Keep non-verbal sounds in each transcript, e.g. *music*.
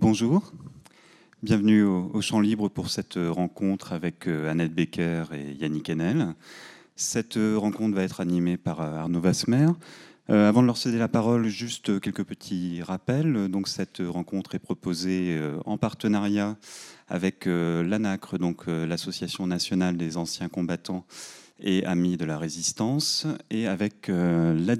Bonjour, bienvenue au, Champ Libre pour cette rencontre avec euh, Annette Becker et Yannick Enel. Cette euh, rencontre va être animée par euh, Arnaud Vasmer. avant de leur céder la parole, juste quelques petits rappels. Donc, cette rencontre est proposée en partenariat avec l'ANACRE, l'Association nationale des anciens combattants et amis de la résistance, et avec euh,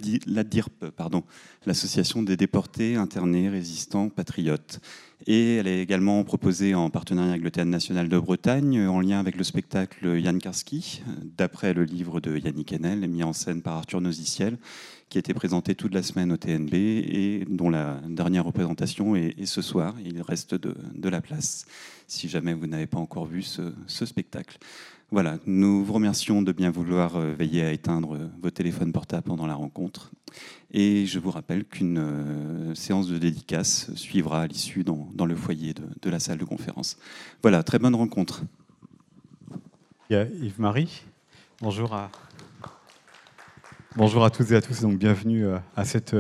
pardon, l'association des déportés, internés, résistants, patriotes. Et elle est également proposée en partenariat avec le Théâtre national de Bretagne, en lien avec le spectacle Yann Karski, d'après le livre de Yannick Enel, mis en scène par Arthur Noziciel, qui a été présenté toute la semaine au TNB et dont la dernière représentation est, ce soir. Il reste de, la place si jamais vous n'avez pas encore vu ce, spectacle. Voilà, nous vous remercions de bien vouloir euh, veiller à éteindre euh, vos téléphones portables pendant la rencontre. Et je vous rappelle qu'une euh, séance de dédicace suivra à l'issue dans, le foyer de, la salle de conférence. Voilà, très bonne rencontre. Yves-Marie. Bonjour à... Bonjour à toutes et à tous, donc bienvenue à cette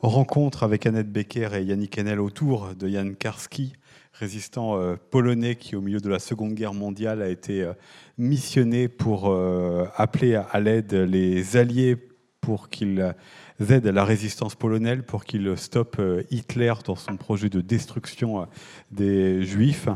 rencontre avec Annette Becker et Yannick Enel autour de Jan Karski, résistant euh, polonais qui, au milieu de la Seconde Guerre mondiale, a été euh, missionné pour euh, appeler à l'aide les Alliés pour qu'ils aident la résistance polonaise, pour qu'ils stoppent Hitler dans son projet de destruction des Juifs,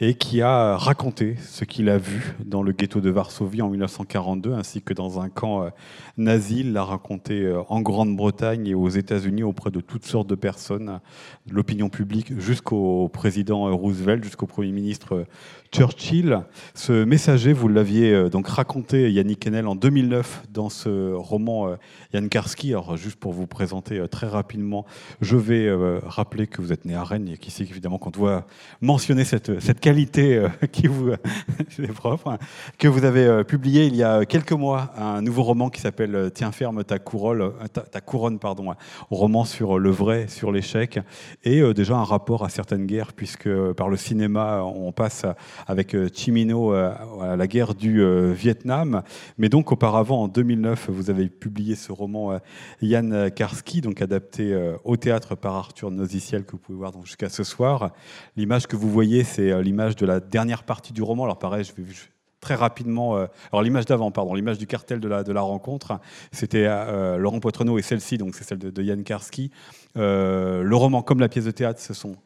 et qui a raconté ce qu'il a vu dans le ghetto de Varsovie en 1942, ainsi que dans un camp nazi. Il l'a raconté en Grande-Bretagne et aux États-Unis auprès de toutes sortes de personnes, de l'opinion publique jusqu'au président Roosevelt, jusqu'au Premier ministre Churchill. Ce messager, vous l'aviez euh, donc raconté, Yannick Enel, en 2009 dans ce roman euh, Yann Karski. Alors, juste pour vous présenter euh, très rapidement, je vais rappeler que vous êtes né à Rennes et qu'ici, évidemment, quand on doit mentionner cette, cette qualité *laughs* qui vous *laughs* est propre, hein, que vous avez publié il y a quelques mois un nouveau roman qui s'appelle Tiens ferme ta couronne, ta, pardon, roman sur le vrai, sur l'échec, et déjà un rapport à certaines guerres, puisque par le cinéma, on passe avec euh, Chimino euh, à la guerre du euh, Vietnam. Mais donc auparavant, en 2009, vous avez publié ce roman Yann Karski, donc adapté au théâtre par Arthur Noziciel, que vous pouvez voir jusqu'à ce soir. L'image que vous voyez, c'est l'image de la dernière partie du roman. Alors pareil, je vais très rapidement. alors l'image d'avant, pardon, l'image du cartel de la, rencontre, c'était Laurent Poitrenaud et celle-ci, donc c'est celle de, de Yann Karski. le roman comme la pièce de théâtre, ce sont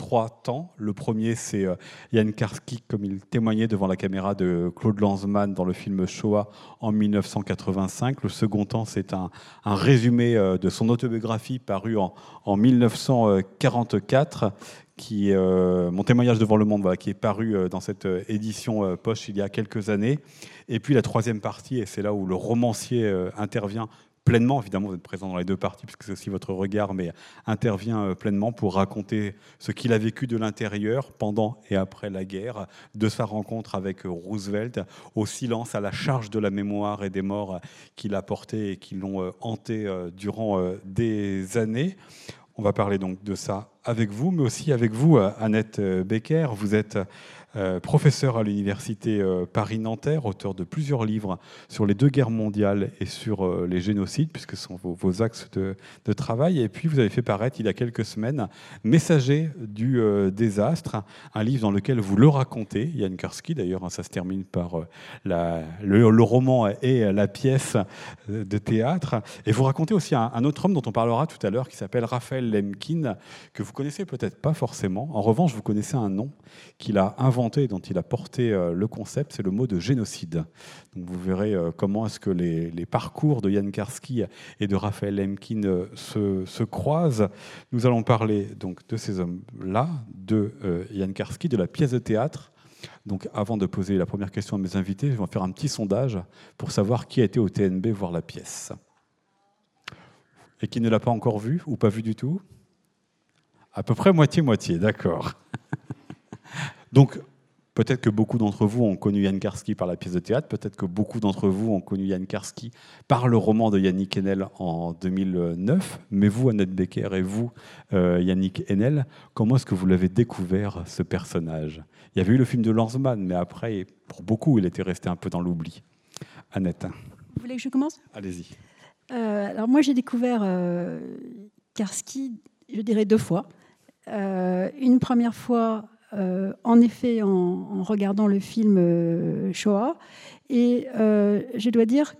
trois temps. Le premier, c'est Yann euh, Karski, comme il témoignait devant la caméra de Claude Lanzmann dans le film Shoah en 1985. Le second temps, c'est un, résumé euh, de son autobiographie paru en, 1944, qui, euh, mon témoignage devant le monde, qui est paru dans cette édition poche il y a quelques années. Et puis la troisième partie, et c'est là où le romancier intervient pleinement, évidemment vous êtes présent dans les deux parties puisque c'est aussi votre regard, mais intervient euh, pleinement pour raconter ce qu'il a vécu de l'intérieur pendant et après la guerre, de sa rencontre avec Roosevelt, au silence, à la charge de la mémoire et des morts qu'il a portés et qui l'ont euh, hanté euh, durant des années. On va parler donc de ça avec vous, mais aussi avec vous, Annette Becker. Vous êtes euh, professeur à l'université euh, Paris-Nanterre, auteur de plusieurs livres sur les deux guerres mondiales et sur euh, les génocides, puisque ce sont vos, axes de, travail. Et puis vous avez fait paraître il y a quelques semaines Messager du désastre, un livre dans lequel vous le racontez, Yann Karski d'ailleurs, hein, ça se termine par le, roman et la pièce de théâtre. Et vous racontez aussi un, un autre homme dont on parlera tout à l'heure, qui s'appelle Raphaël Lemkin, que vous connaissez peut-être pas forcément. En revanche, vous connaissez un nom qu'il a inventé dont il a porté euh, le concept, c'est le mot de génocide. Donc vous verrez euh, comment est-ce que les, parcours de Jan Karski et de Raphaël Lemkin euh, se, croisent. Nous allons parler donc de ces hommes-là, de Jan Karski, de la pièce de théâtre. Donc avant de poser la première question à mes invités, je vais faire un petit sondage pour savoir qui a été au TNB voir la pièce. Et qui ne l'a pas encore vue ou pas vue du tout? À peu près moitié-moitié, d'accord. *laughs* Donc, Peut-être que beaucoup d'entre vous ont connu Yann Karski par la pièce de théâtre, peut-être que beaucoup d'entre vous ont connu Yann Karski par le roman de Yannick Enel en 2009. Mais vous, Annette Becker, et vous, euh, Yannick Enel, comment est-ce que vous l'avez découvert, ce personnage? Il y avait eu le film de Lanzmann, mais après, pour beaucoup, il était resté un peu dans l'oubli. Annette. Vous voulez que je commence? Allez-y. Euh, alors moi, j'ai découvert euh, Karski, je dirais deux fois. une première fois, en effet, en, regardant le film Shoah. Et je dois dire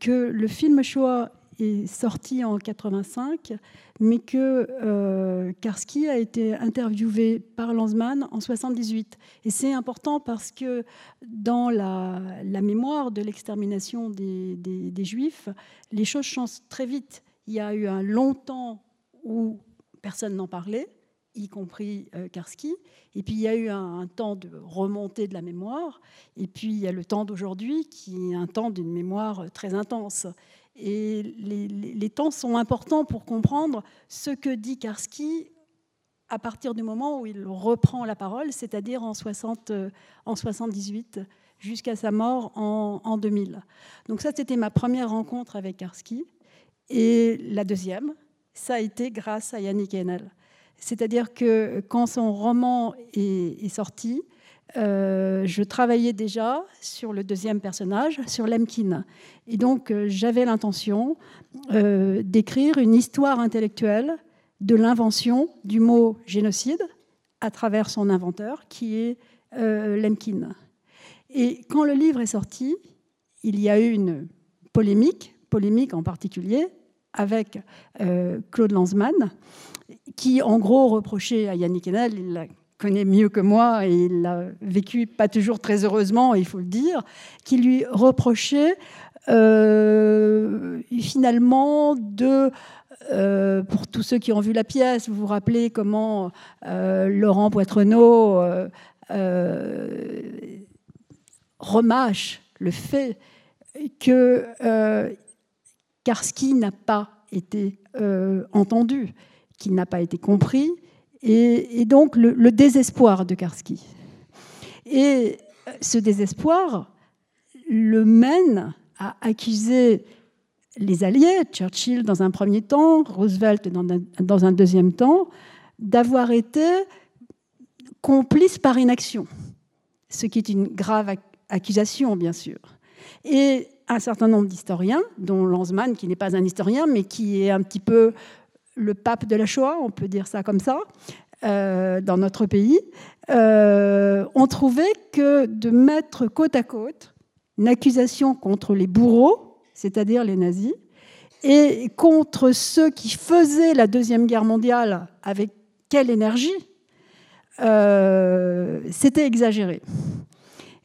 que le film Shoah est sorti en 85, mais que euh, Karski a été interviewé par Lanzmann en 78. Et c'est important parce que dans la, mémoire de l'extermination des, Juifs, les choses changent très vite. Il y a eu un long temps où personne n'en parlait, y compris euh, Karski. Et puis il y a eu un, temps de remontée de la mémoire. Et puis il y a le temps d'aujourd'hui qui est un temps d'une mémoire très intense. Et les, temps sont importants pour comprendre ce que dit Karski à partir du moment où il reprend la parole, c'est-à-dire en, 60, euh, en 78 jusqu'à sa mort en, en 2000. Donc ça, c'était ma première rencontre avec Karski. Et la deuxième, ça a été grâce à Yannick Enel. C'est-à-dire que quand son roman est, sorti, euh, je travaillais déjà sur le deuxième personnage, sur Lemkin. Et donc, euh, j'avais l'intention euh, d'écrire une histoire intellectuelle de l'invention du mot génocide à travers son inventeur, qui est Lemkin. Et quand le livre est sorti, il y a eu une polémique, polémique en particulier, avec Claude Lanzmann, qui en gros reprochait à Yannick Enel, il connaît mieux que moi et il l'a vécu pas toujours très heureusement, il faut le dire, qui lui reprochait euh, finalement de euh, pour tous ceux qui ont vu la pièce, vous vous rappelez comment euh, Laurent Poitrenaud remâche le fait que Karski n'a pas été entendu, qu'il n'a pas été compris, et, donc le, désespoir de Karski. Et ce désespoir le mène à accuser les Alliés, Churchill dans un premier temps, Roosevelt dans un, deuxième temps, d'avoir été complices par inaction, ce qui est une grave accusation, bien sûr. Et un certain nombre d'historiens, dont Lanzmann, qui n'est pas un historien, mais qui est un petit peu le pape de la Shoah, on peut dire ça comme ça, euh, dans notre pays, euh, ont trouvé que de mettre côte à côte une accusation contre les bourreaux, c'est-à-dire les nazis, et contre ceux qui faisaient la Deuxième Guerre mondiale avec quelle énergie, euh, c'était exagéré.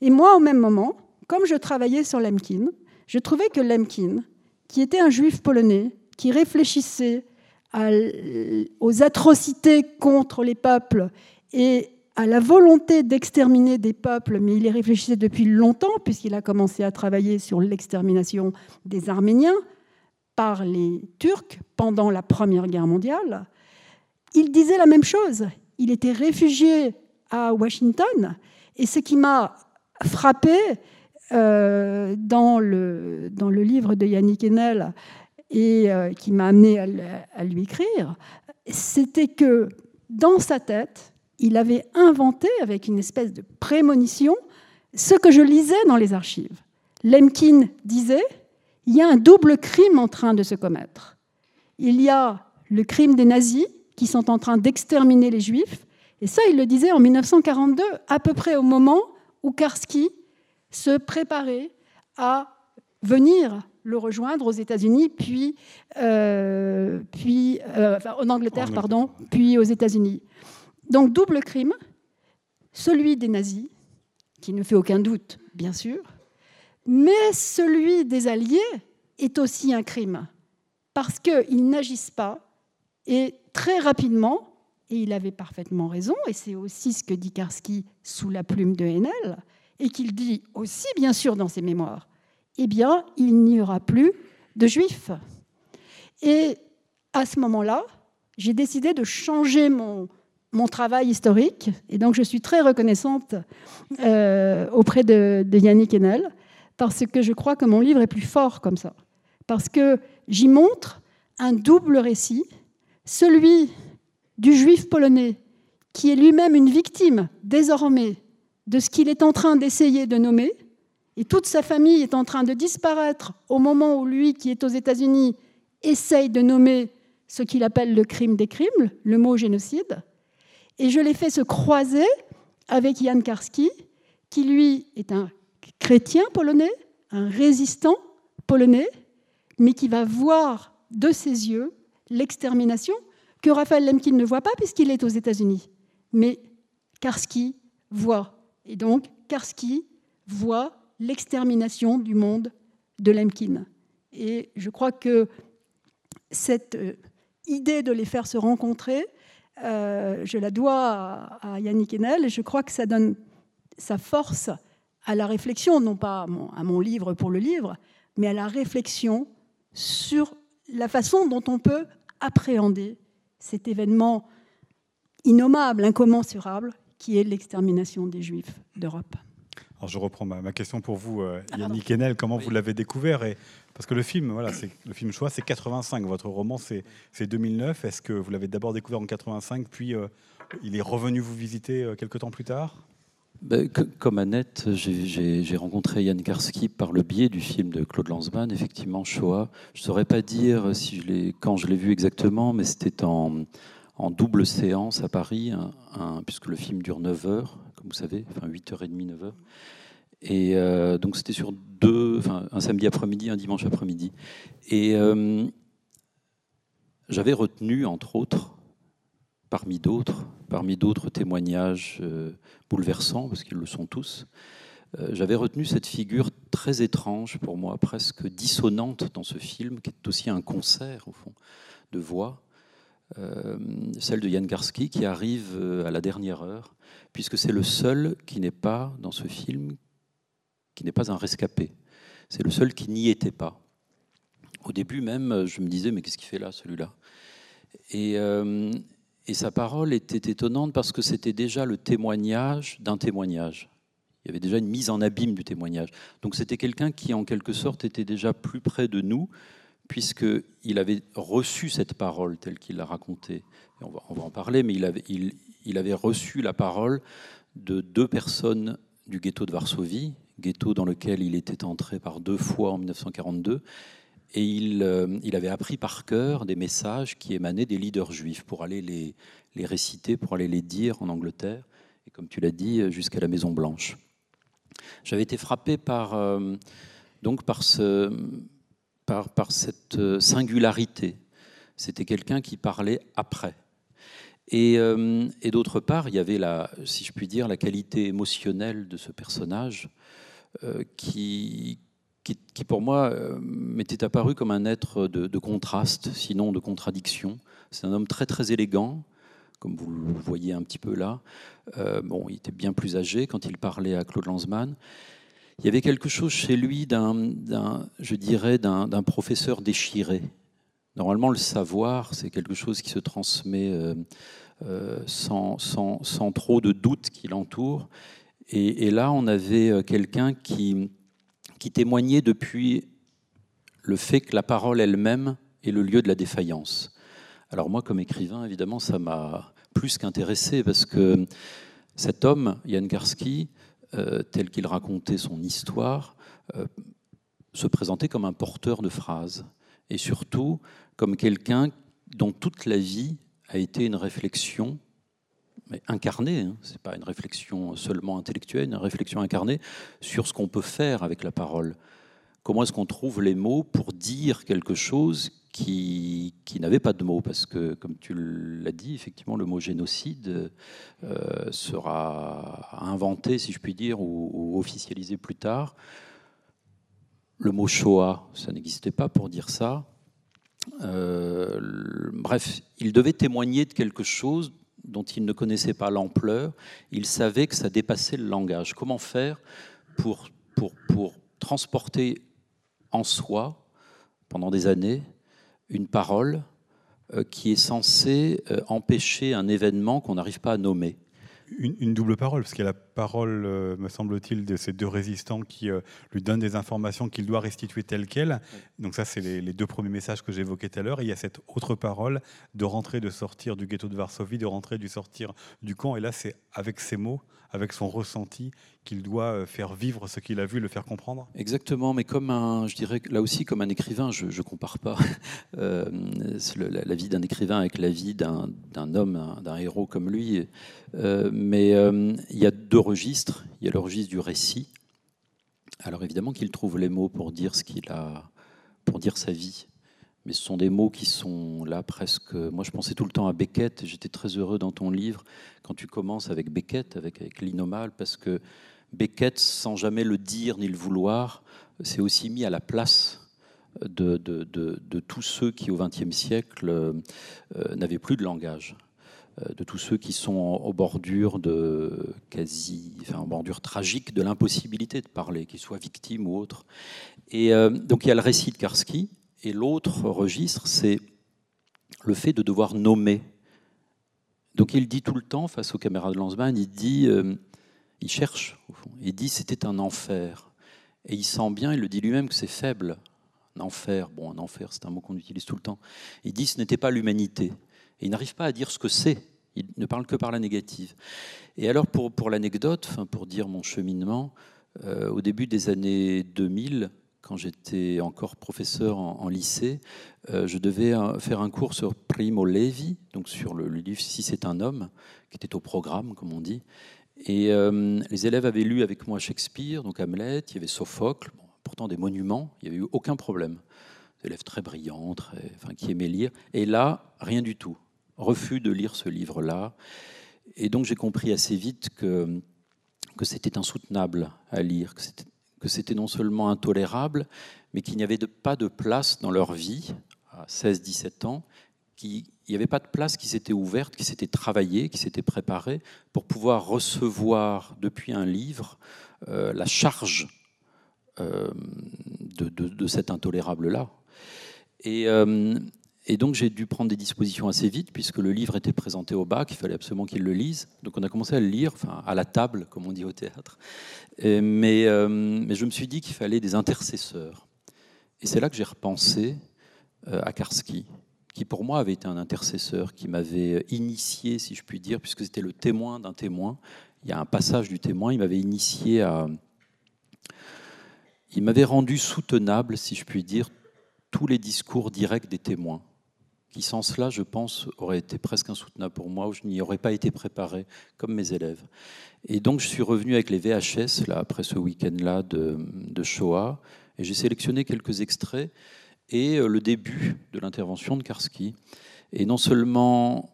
Et moi, au même moment, comme je travaillais sur Lemkin, je trouvais que Lemkin, qui était un juif polonais, qui réfléchissait aux atrocités contre les peuples et à la volonté d'exterminer des peuples, mais il y réfléchissait depuis longtemps, puisqu'il a commencé à travailler sur l'extermination des Arméniens par les Turcs pendant la Première Guerre mondiale. Il disait la même chose. Il était réfugié à Washington. Et ce qui m'a frappé euh, dans, le, dans le livre de Yannick Enel, et euh, qui m'a amené à, lui écrire, c'était que dans sa tête, il avait inventé avec une espèce de prémonition ce que je lisais dans les archives. Lemkin disait il y a un double crime en train de se commettre. Il y a le crime des nazis qui sont en train d'exterminer les juifs, et ça, il le disait en 1942, à peu près au moment où Karski se préparait à venir le rejoindre aux États-Unis, puis, euh, puis euh, en Angleterre, pardon, puis aux États-Unis. Donc double crime, celui des nazis, qui ne fait aucun doute, bien sûr, mais celui des Alliés est aussi un crime, parce qu'ils n'agissent pas, et très rapidement, et il avait parfaitement raison, et c'est aussi ce que dit Karski sous la plume de Henel, et qu'il dit aussi, bien sûr, dans ses mémoires eh bien, il n'y aura plus de juifs. Et à ce moment-là, j'ai décidé de changer mon, mon travail historique. Et donc, je suis très reconnaissante euh, auprès de, Yannick Enel, parce que je crois que mon livre est plus fort comme ça. Parce que j'y montre un double récit, celui du juif polonais, qui est lui-même une victime désormais de ce qu'il est en train d'essayer de nommer, et toute sa famille est en train de disparaître au moment où lui, qui est aux États-Unis, essaye de nommer ce qu'il appelle le crime des crimes, le mot génocide. Et je l'ai fait se croiser avec Jan Karski, qui lui est un chrétien polonais, un résistant polonais, mais qui va voir de ses yeux l'extermination que Raphaël Lemkin ne voit pas puisqu'il est aux États-Unis. Mais Karski voit. Et donc, Karski voit l'extermination du monde de Lemkin. Et je crois que cette euh, idée de les faire se rencontrer, euh, je la dois à, Yannick Enel et je crois que ça donne sa force à la réflexion, non pas à mon, livre pour le livre, mais à la réflexion sur la façon dont on peut appréhender cet événement innommable, incommensurable, qui est l'extermination des Juifs d'Europe. Alors je reprends ma, question pour vous, euh, ah, Yannick Enel. Comment vous l'avez découvert et, Parce que le film, voilà, c'est le film choix, c'est 85. Votre roman, c'est 2009. Est-ce que vous l'avez d'abord découvert en 85, puis euh, il est revenu vous visiter euh, quelques temps plus tard? Ben, comme Annette, j'ai rencontré Yann Karski par le biais du film de Claude Lanzmann, effectivement, Shoah. Je ne saurais pas dire si je quand je l'ai vu exactement, mais c'était en, en, double séance à Paris, puisque le film dure 9 heures, comme vous savez, enfin 8h30, 9h. Et euh, donc c'était sur deux, enfin, un samedi après-midi, un dimanche après-midi. Et euh, j'avais retenu, entre autres, parmi d'autres, parmi d'autres témoignages euh, bouleversants, parce qu'ils le sont tous, j'avais retenu cette figure très étrange pour moi, presque dissonante dans ce film, qui est aussi un concert, au fond, de voix, celle de Yann Garski, qui arrive à la dernière heure, puisque c'est le seul qui n'est pas dans ce film, qui n'est pas un rescapé. C'est le seul qui n'y était pas. Au début même, je me disais, mais qu'est-ce qu'il fait là, celui-là? Et, euh, et, sa parole était étonnante parce que c'était déjà le témoignage d'un témoignage. Il y avait déjà une mise en abîme du témoignage. Donc c'était quelqu'un qui, en quelque sorte, était déjà plus près de nous, puisqu'il avait reçu cette parole telle qu'il l'a racontée. On va, en parler, mais il avait, reçu la parole de deux personnes du ghetto de Varsovie, ghetto dans lequel il était entré par deux fois en 1942. Et il, euh, il, avait appris par cœur des messages qui émanaient des leaders juifs pour aller les, les réciter, pour aller les dire en Angleterre, et comme tu l'as dit, jusqu'à la Maison Blanche. J'avais été frappé par, euh, donc par, ce, par, cette singularité. C'était quelqu'un qui parlait après. Et, euh, et d'autre part, il y avait, la, si je puis dire, la qualité émotionnelle de ce personnage euh, qui, qui, pour moi, euh, m'était apparu comme un être de, contraste, sinon de contradiction. C'est un homme très très élégant, comme vous le voyez un petit peu là. Euh, bon, il était bien plus âgé quand il parlait à Claude Lanzmann. Il y avait quelque chose chez lui d'un, je dirais, d'un, professeur déchiré. Normalement, le savoir, c'est quelque chose qui se transmet sans, sans, sans, trop de doutes qui l'entoure. Et, là, on avait euh, quelqu'un qui, qui témoignait depuis le fait que la parole elle-même est le lieu de la défaillance. Alors moi, comme écrivain, évidemment, ça m'a plus qu'intéressé parce que cet homme, Yann Karski, euh, tel qu'il racontait son histoire, euh, se présentait comme un porteur de phrases et surtout comme quelqu'un dont toute la vie a été une réflexion mais incarnée, hein. ce n'est pas une réflexion seulement intellectuelle, une réflexion incarnée sur ce qu'on peut faire avec la parole. Comment est-ce qu'on trouve les mots pour dire quelque chose qui, n'avait pas de mots Parce que, comme tu l'as dit, effectivement, le mot génocide euh, sera inventé, si je puis dire, ou, officialisé plus tard. Le mot Shoah, ça n'existait pas pour dire ça. Euh, bref, il devait témoigner de quelque chose dont il ne connaissait pas l'ampleur, il savait que ça dépassait le langage. Comment faire pour, pour, pour transporter en soi, pendant des années, une parole euh, qui est censée euh, empêcher un événement qu'on n'arrive pas à nommer. Une, double parole, parce qu'il y a parole, euh, me semble-t-il, de ces deux résistants qui euh, lui donnent des informations qu'il doit restituer telles quelles. Donc ça, c'est les, deux premiers messages que j'évoquais tout à l'heure. il y a cette autre parole de rentrer, de sortir du ghetto de Varsovie, de rentrer, du sortir du camp. Et là, c'est avec ses mots, avec son ressenti, qu'il doit faire vivre ce qu'il a vu, le faire comprendre Exactement, mais comme un, je dirais là aussi comme un écrivain, je ne compare pas *laughs* la, vie d'un écrivain avec la vie d'un homme, d'un héros comme lui, mais il y a deux Il y a le registre du récit. Alors évidemment qu'il trouve les mots pour dire ce qu'il a, pour dire sa vie mais ce sont des mots qui sont là presque. Moi, je pensais tout le temps à Beckett. J'étais très heureux dans ton livre quand tu commences avec Beckett, avec, avec parce que Beckett, sans jamais le dire ni le vouloir, s'est aussi mis à la place de, tous ceux qui, au XXe siècle, euh, n'avaient plus de langage euh, de tous ceux qui sont aux bordures de quasi, enfin, en bordure tragique de l'impossibilité de parler, qu'ils soient victimes ou autres. Et euh, donc il y a le récit de Karski, et l'autre registre, c'est le fait de devoir nommer. Donc il dit tout le temps, face aux caméras de Lanzmann, il dit, euh, il cherche, il dit c'était un enfer. Et il sent bien, il le dit lui-même, que c'est faible. Un enfer, bon, un enfer, c'est un mot qu'on utilise tout le temps. Il dit ce n'était pas l'humanité. Et il n'arrive pas à dire ce que c'est. Il ne parle que par la négative. Et alors, pour, pour l'anecdote, pour dire mon cheminement, euh, au début des années 2000, quand j'étais encore professeur en, lycée, euh, je devais euh, faire un cours sur Primo Levi, donc sur le, livre Si c'est un homme, qui était au programme, comme on dit. Et les élèves avaient lu avec moi Shakespeare, donc Hamlet, il y avait Sophocle, pourtant des monuments, il n'y avait eu aucun problème. Des élèves très brillants, enfin, qui aimaient lire. Et là, rien du tout. Refus de lire ce livre-là. Et donc j'ai compris assez vite que, que c'était insoutenable à lire, que c'était non seulement intolérable, mais qu'il n'y avait pas de place dans leur vie, à 16-17 ans, qu'il n'y avait pas de place qui s'était ouverte, qui s'était travaillée, qui s'était préparée pour pouvoir recevoir depuis un livre euh, la charge euh, de, cet intolérable-là. Et, euh, et donc j'ai dû prendre des dispositions assez vite, puisque le livre était présenté au bac, il fallait absolument qu'il le lise. Donc on a commencé à le lire, enfin à la table, comme on dit au théâtre. mais, euh, mais, je me suis dit qu'il fallait des intercesseurs. Et c'est là que j'ai repensé euh, à Karski, qui pour moi avait été un intercesseur, qui m'avait initié, si je puis dire, puisque c'était le témoin d'un témoin. Il y a un passage du témoin, il m'avait initié à... Il m'avait rendu soutenable, si je puis dire, tous les discours directs des témoins qui sans cela, je pense, aurait été presque insoutenable pour moi, ou je n'y aurais pas été préparé comme mes élèves. Et donc je suis revenu avec les VHS, là, après ce week-end-là de, de, Shoah, et j'ai sélectionné quelques extraits et euh, le début de l'intervention de Karski. Et non seulement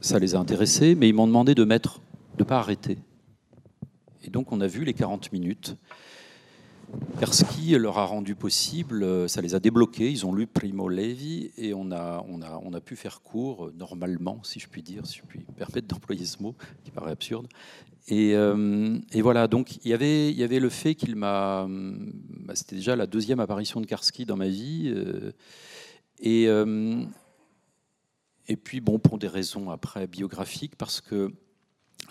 ça les a intéressés, mais ils m'ont demandé de mettre, de pas arrêter. Et donc on a vu les 40 minutes. Karski leur a rendu possible, euh, ça les a débloqués, ils ont lu Primo Levi et on a, on a, on a pu faire court euh, normalement, si je puis dire, si je puis permettre d'employer ce mot qui paraît absurde. Et, euh, et, voilà, donc il y avait, y avait le fait qu'il m'a. Bah, c'était déjà la deuxième apparition de Karski dans ma vie. et, et puis, bon, pour des raisons après biographiques, parce que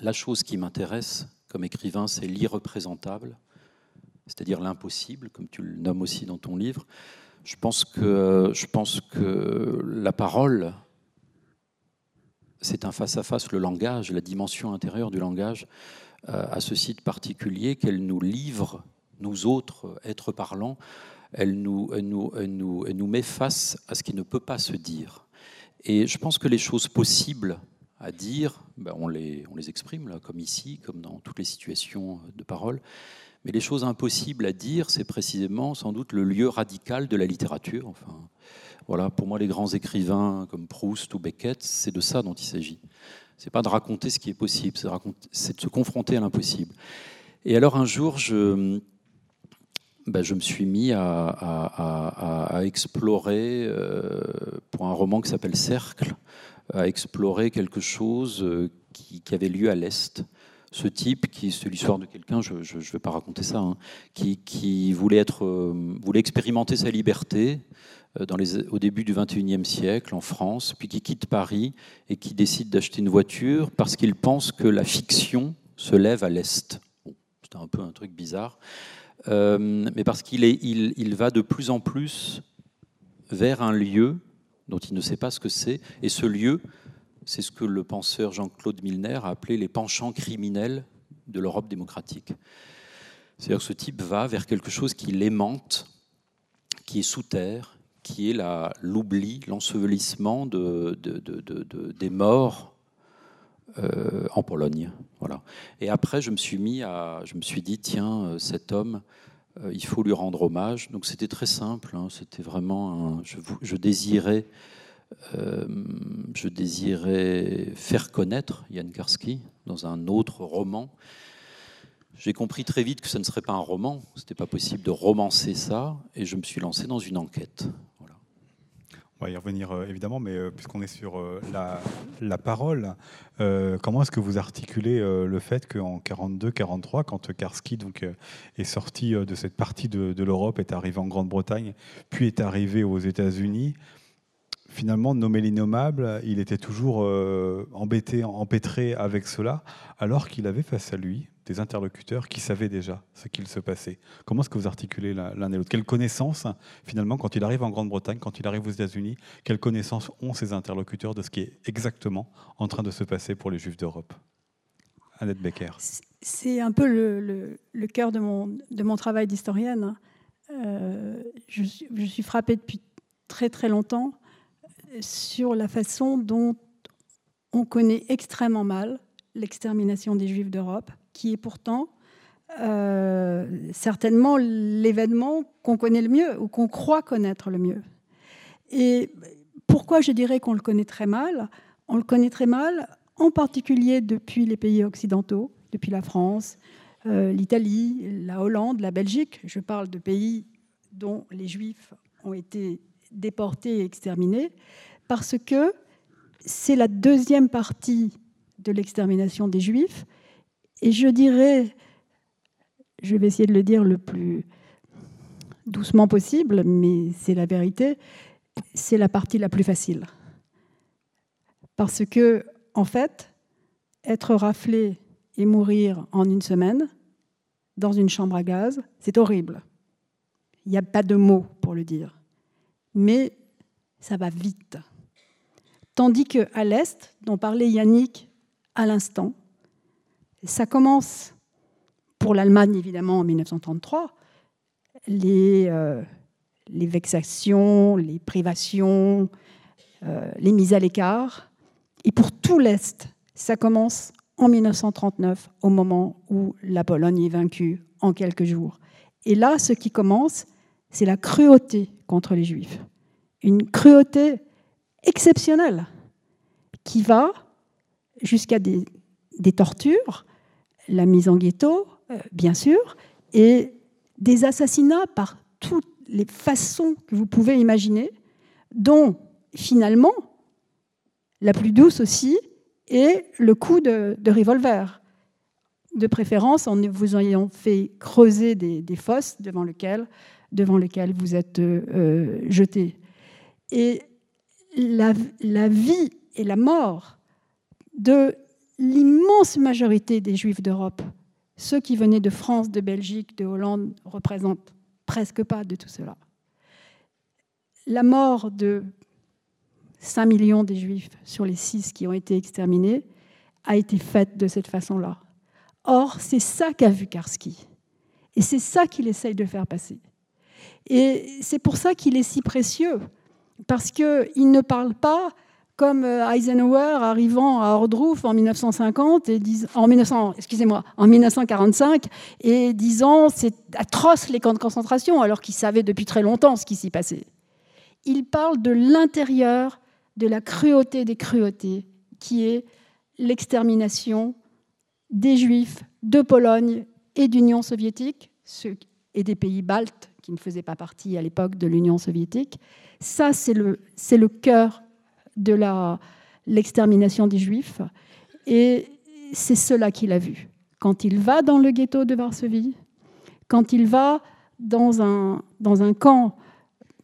la chose qui m'intéresse comme écrivain, c'est l'irreprésentable c'est-à-dire l'impossible, comme tu le nommes aussi dans ton livre. Je pense que, la parole, c'est un face-à-face, le langage, la dimension intérieure du langage, euh, à ce site particulier qu'elle nous livre, nous autres, êtres parlants, elle nous met face à ce qui ne peut pas se dire. Et je pense que les choses possibles à dire, ben on, les, on les exprime, là, comme ici, comme dans toutes les situations de parole. Mais les choses impossibles à dire, c'est précisément sans doute le lieu radical de la littérature. Enfin, voilà, pour moi, les grands écrivains comme Proust ou Beckett, c'est de ça dont il s'agit. C'est pas de raconter ce qui est possible, c'est de, se confronter à l'impossible. Et alors un jour, je, ben, me suis mis à, explorer, euh, pour un roman qui s'appelle Cercle, à explorer quelque chose euh, qui avait lieu à l'Est ce type, qui c'est l'histoire de quelqu'un, je ne vais pas raconter ça, hein, qui, euh, voulait expérimenter sa liberté euh, au début du XXIe siècle en France, puis qui quitte Paris et qui décide d'acheter une voiture parce qu'il pense que la fiction se lève à l'Est. Bon, c'est un peu un truc bizarre, euh, mais parce qu'il il, il va de plus en plus vers un lieu dont il ne sait pas ce que c'est, et ce lieu, c'est ce que le penseur Jean-Claude Milner a appelé les penchants criminels de l'Europe démocratique. C'est-à-dire que ce type va vers quelque chose qui l'aimante, qui est sous terre, qui est l'oubli, l'ensevelissement de, des morts euh, en Pologne. Voilà. Et après, je me suis mis à, je me suis dit, tiens, euh, cet homme, euh, il faut lui rendre hommage. Donc c'était très simple. Hein. c'était vraiment, je, je, désirais, je désirais faire connaître Jan Karski dans un autre roman j'ai compris très vite que ce ne serait pas un roman, ce n'était pas possible de romancer ça, et je me suis lancé dans une enquête. On va y revenir euh, évidemment, mais euh, puisqu'on est sur euh, la, parole, comment est-ce que vous articulez le fait qu'en 42-43, quand Karski donc, est sorti de cette partie de l'Europe, est arrivé en Grande-Bretagne, puis est arrivé aux États-Unis, finalement, nommé l'innommable, il était toujours embêté, empêtré avec cela, alors qu'il avait face à lui des interlocuteurs qui savaient déjà ce qu'il se passait. Comment est-ce que vous articulez l'un et l'autre? Quelle connaissance, finalement, quand il arrive en Grande-Bretagne, quand il arrive aux États-Unis, quelle connaissance ont ces interlocuteurs de ce qui est exactement en train de se passer pour les Juifs d'Europe? Annette Becker. C'est un peu le, cœur de mon, travail d'historienne. Euh, je, je suis frappée depuis très très longtemps sur la façon dont on connaît extrêmement mal l'extermination des Juifs d'Europe qui est pourtant euh, certainement l'événement qu'on connaît le mieux ou qu'on croit connaître le mieux. Et pourquoi je dirais qu'on le connaît très mal? On le connaît très mal, en particulier depuis les pays occidentaux, depuis la France, euh, l'Italie, la Hollande, la Belgique. Je parle de pays dont les Juifs ont été déportés et exterminés, parce que c'est la deuxième partie de l'extermination des Juifs et je dirais, je vais essayer de le dire le plus doucement possible, mais c'est la vérité, c'est la partie la plus facile. Parce que, en fait, être raflé et mourir en une semaine dans une chambre à gaz, c'est horrible. Il n'y a pas de mots pour le dire. Mais ça va vite. Tandis qu'à l'Est, dont parlait Yannick à l'instant, ça commence pour l'Allemagne, évidemment, en 1933. Les, euh, les vexations, les privations, euh, les mises à l'écart. Et pour tout l'Est, ça commence en 1939, au moment où la Pologne est vaincue en quelques jours. Et là, ce qui commence, c'est la cruauté contre les Juifs. Une cruauté exceptionnelle qui va jusqu'à des, tortures, la mise en ghetto, euh, bien sûr, et des assassinats par toutes les façons que vous pouvez imaginer, dont finalement, la plus douce aussi, est le coup de, revolver, de préférence en vous ayant fait creuser des, fosses devant lesquelles, devant lesquelles vous êtes euh, jeté. Et la, la vie et la mort de l'immense majorité des Juifs d'Europe, ceux qui venaient de France, de Belgique, de Hollande, représentent presque pas de tout cela. La mort de 5 millions des Juifs sur les 6 qui ont été exterminés a été faite de cette façon-là. Or, c'est ça qu'a vu Karski. Et c'est ça qu'il essaye de faire passer. Et c'est pour ça qu'il est si précieux, parce qu'il ne parle pas comme euh, Eisenhower arrivant à Ordroof en 1950 et en 1900, excusez-moi, en 1945 et disant c'est atroce les camps de concentration alors qu'il savait depuis très longtemps ce qui s'y passait. Il parle de l'intérieur de la cruauté des cruautés qui est l'extermination des Juifs de Pologne et d'Union soviétique et des pays baltes qui ne faisaient pas partie à l'époque de l'Union soviétique. Ça, c'est le, le cœur de l'extermination des Juifs. Et c'est cela qu'il a vu. Quand il va dans le ghetto de Varsovie, quand il va dans un, dans un camp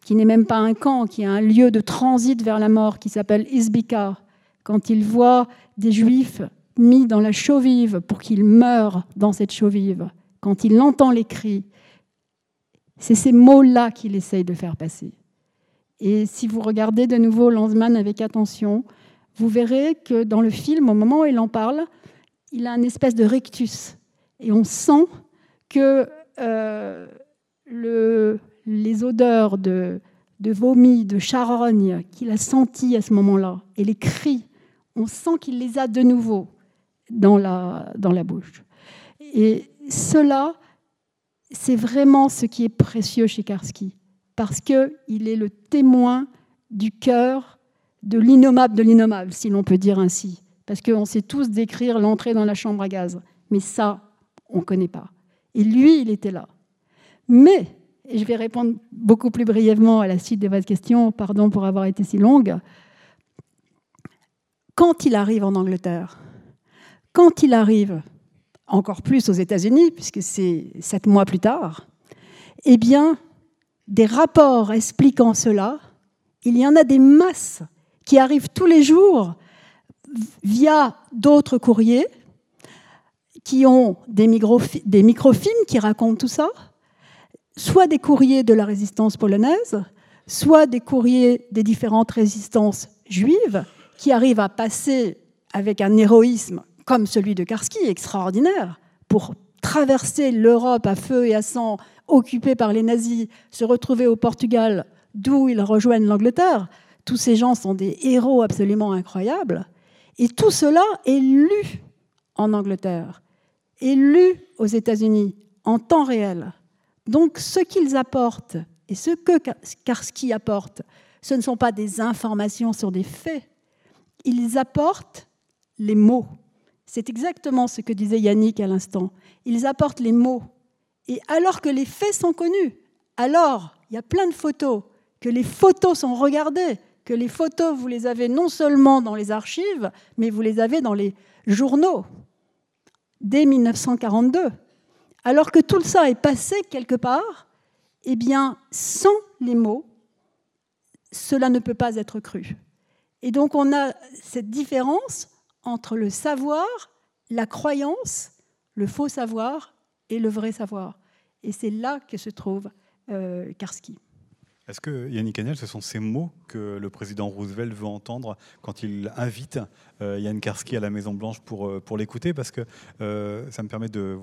qui n'est même pas un camp, qui est un lieu de transit vers la mort, qui s'appelle Isbika, quand il voit des Juifs mis dans la chaux vive pour qu'ils meurent dans cette chaux vive, quand il entend les cris, c'est ces mots-là qu'il essaye de faire passer. Et si vous regardez de nouveau Lanzmann avec attention, vous verrez que dans le film, au moment où il en parle, il a une espèce de rectus. Et on sent que euh, le, les odeurs de, de vomi, de charogne qu'il a senties à ce moment-là, et les cris, on sent qu'il les a de nouveau dans la, dans la bouche. Et cela, c'est vraiment ce qui est précieux chez Karski, parce qu'il est le témoin du cœur de l'innommable de l'innommable, si l'on peut dire ainsi. Parce qu'on sait tous décrire l'entrée dans la chambre à gaz, mais ça, on ne connaît pas. Et lui, il était là. Mais, et je vais répondre beaucoup plus brièvement à la suite de votre question, pardon pour avoir été si longue, quand il arrive en Angleterre, quand il arrive encore plus aux États-Unis, puisque c'est sept mois plus tard, eh bien, des rapports expliquant cela, il y en a des masses qui arrivent tous les jours via d'autres courriers qui ont des, des microfilms qui racontent tout ça, soit des courriers de la résistance polonaise, soit des courriers des différentes résistances juives qui arrivent à passer avec un héroïsme comme celui de Karski, extraordinaire, pour traverser l'Europe à feu et à sang, occupée par les nazis, se retrouver au Portugal, d'où ils rejoignent l'Angleterre. Tous ces gens sont des héros absolument incroyables. Et tout cela est lu en Angleterre, est lu aux États-Unis en temps réel. Donc ce qu'ils apportent et ce que Karski apporte, ce ne sont pas des informations sur des faits, ils apportent les mots. C'est exactement ce que disait Yannick à l'instant. Ils apportent les mots. Et alors que les faits sont connus, alors il y a plein de photos, que les photos sont regardées, que les photos, vous les avez non seulement dans les archives, mais vous les avez dans les journaux, dès 1942. Alors que tout ça est passé quelque part, eh bien, sans les mots, cela ne peut pas être cru. Et donc on a cette différence entre le savoir, la croyance, le faux savoir et le vrai savoir. Et c'est là que se trouve euh, Karski. Est-ce que Yannick Hanel, ce sont ces mots que le président Roosevelt veut entendre quand il invite euh, Yann Karski à la Maison Blanche pour, euh, pour l'écouter? Parce que ça me permet de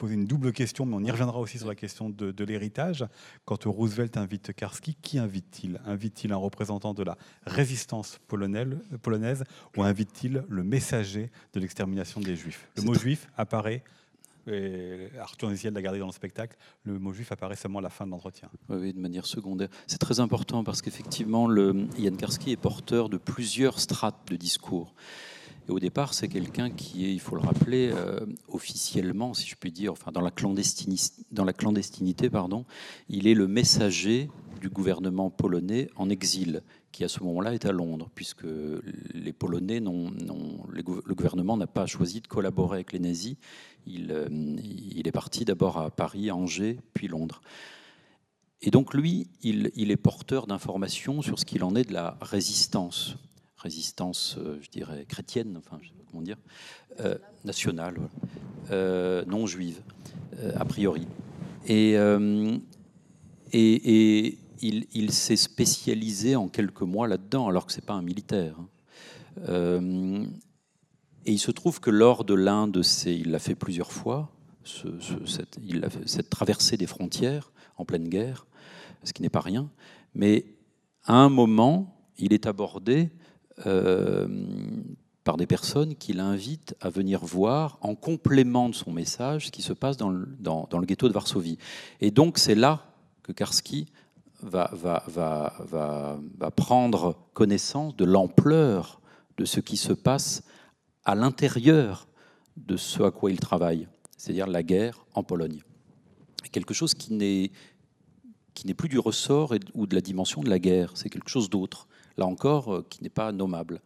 poser une double question, mais on y reviendra aussi sur la question de, l'héritage. Quand Roosevelt invite Karski, qui invite-t-il? Invite-t-il un représentant de la résistance polonaise ou invite-t-il le messager de l'extermination des Juifs? Le mot juif apparaît et Arthur Néziel l'a gardé dans le spectacle, le mot juif apparaît seulement à la fin de l'entretien. Oui, de manière secondaire. C'est très important parce qu'effectivement, Yann Karski est porteur de plusieurs strates de discours au départ, c'est quelqu'un qui est, il faut le rappeler, euh, officiellement, si je puis dire, enfin dans la, clandestinité, pardon, il est le messager du gouvernement polonais en exil, qui à ce moment-là est à Londres, puisque les Polonais n'ont, le gouvernement n'a pas choisi de collaborer avec les nazis. Il, euh, est parti d'abord à Paris, Angers, puis Londres. Et donc lui, il est porteur d'informations sur ce qu'il en est de la résistance résistance, euh, je dirais, chrétienne, enfin, je sais pas comment dire, euh, nationale, euh, non juive, a priori. Et, et, il, s'est spécialisé en quelques mois là-dedans, alors que ce n'est pas un militaire. Hein. et il se trouve que lors de l'un de ces, il l'a fait plusieurs fois, cette, traversée des frontières en pleine guerre, ce qui n'est pas rien, mais à un moment, il est abordé euh, par des personnes qui l'invitent à venir voir, en complément de son message, ce qui se passe dans le, ghetto de Varsovie. Et donc c'est là que Karski va, prendre connaissance de l'ampleur de ce qui se passe à l'intérieur de ce à quoi il travaille, c'est-à-dire la guerre en Pologne. Quelque chose qui n'est plus du ressort ou de la dimension de la guerre, c'est quelque chose d'autre là encore, euh, qui n'est pas nommable.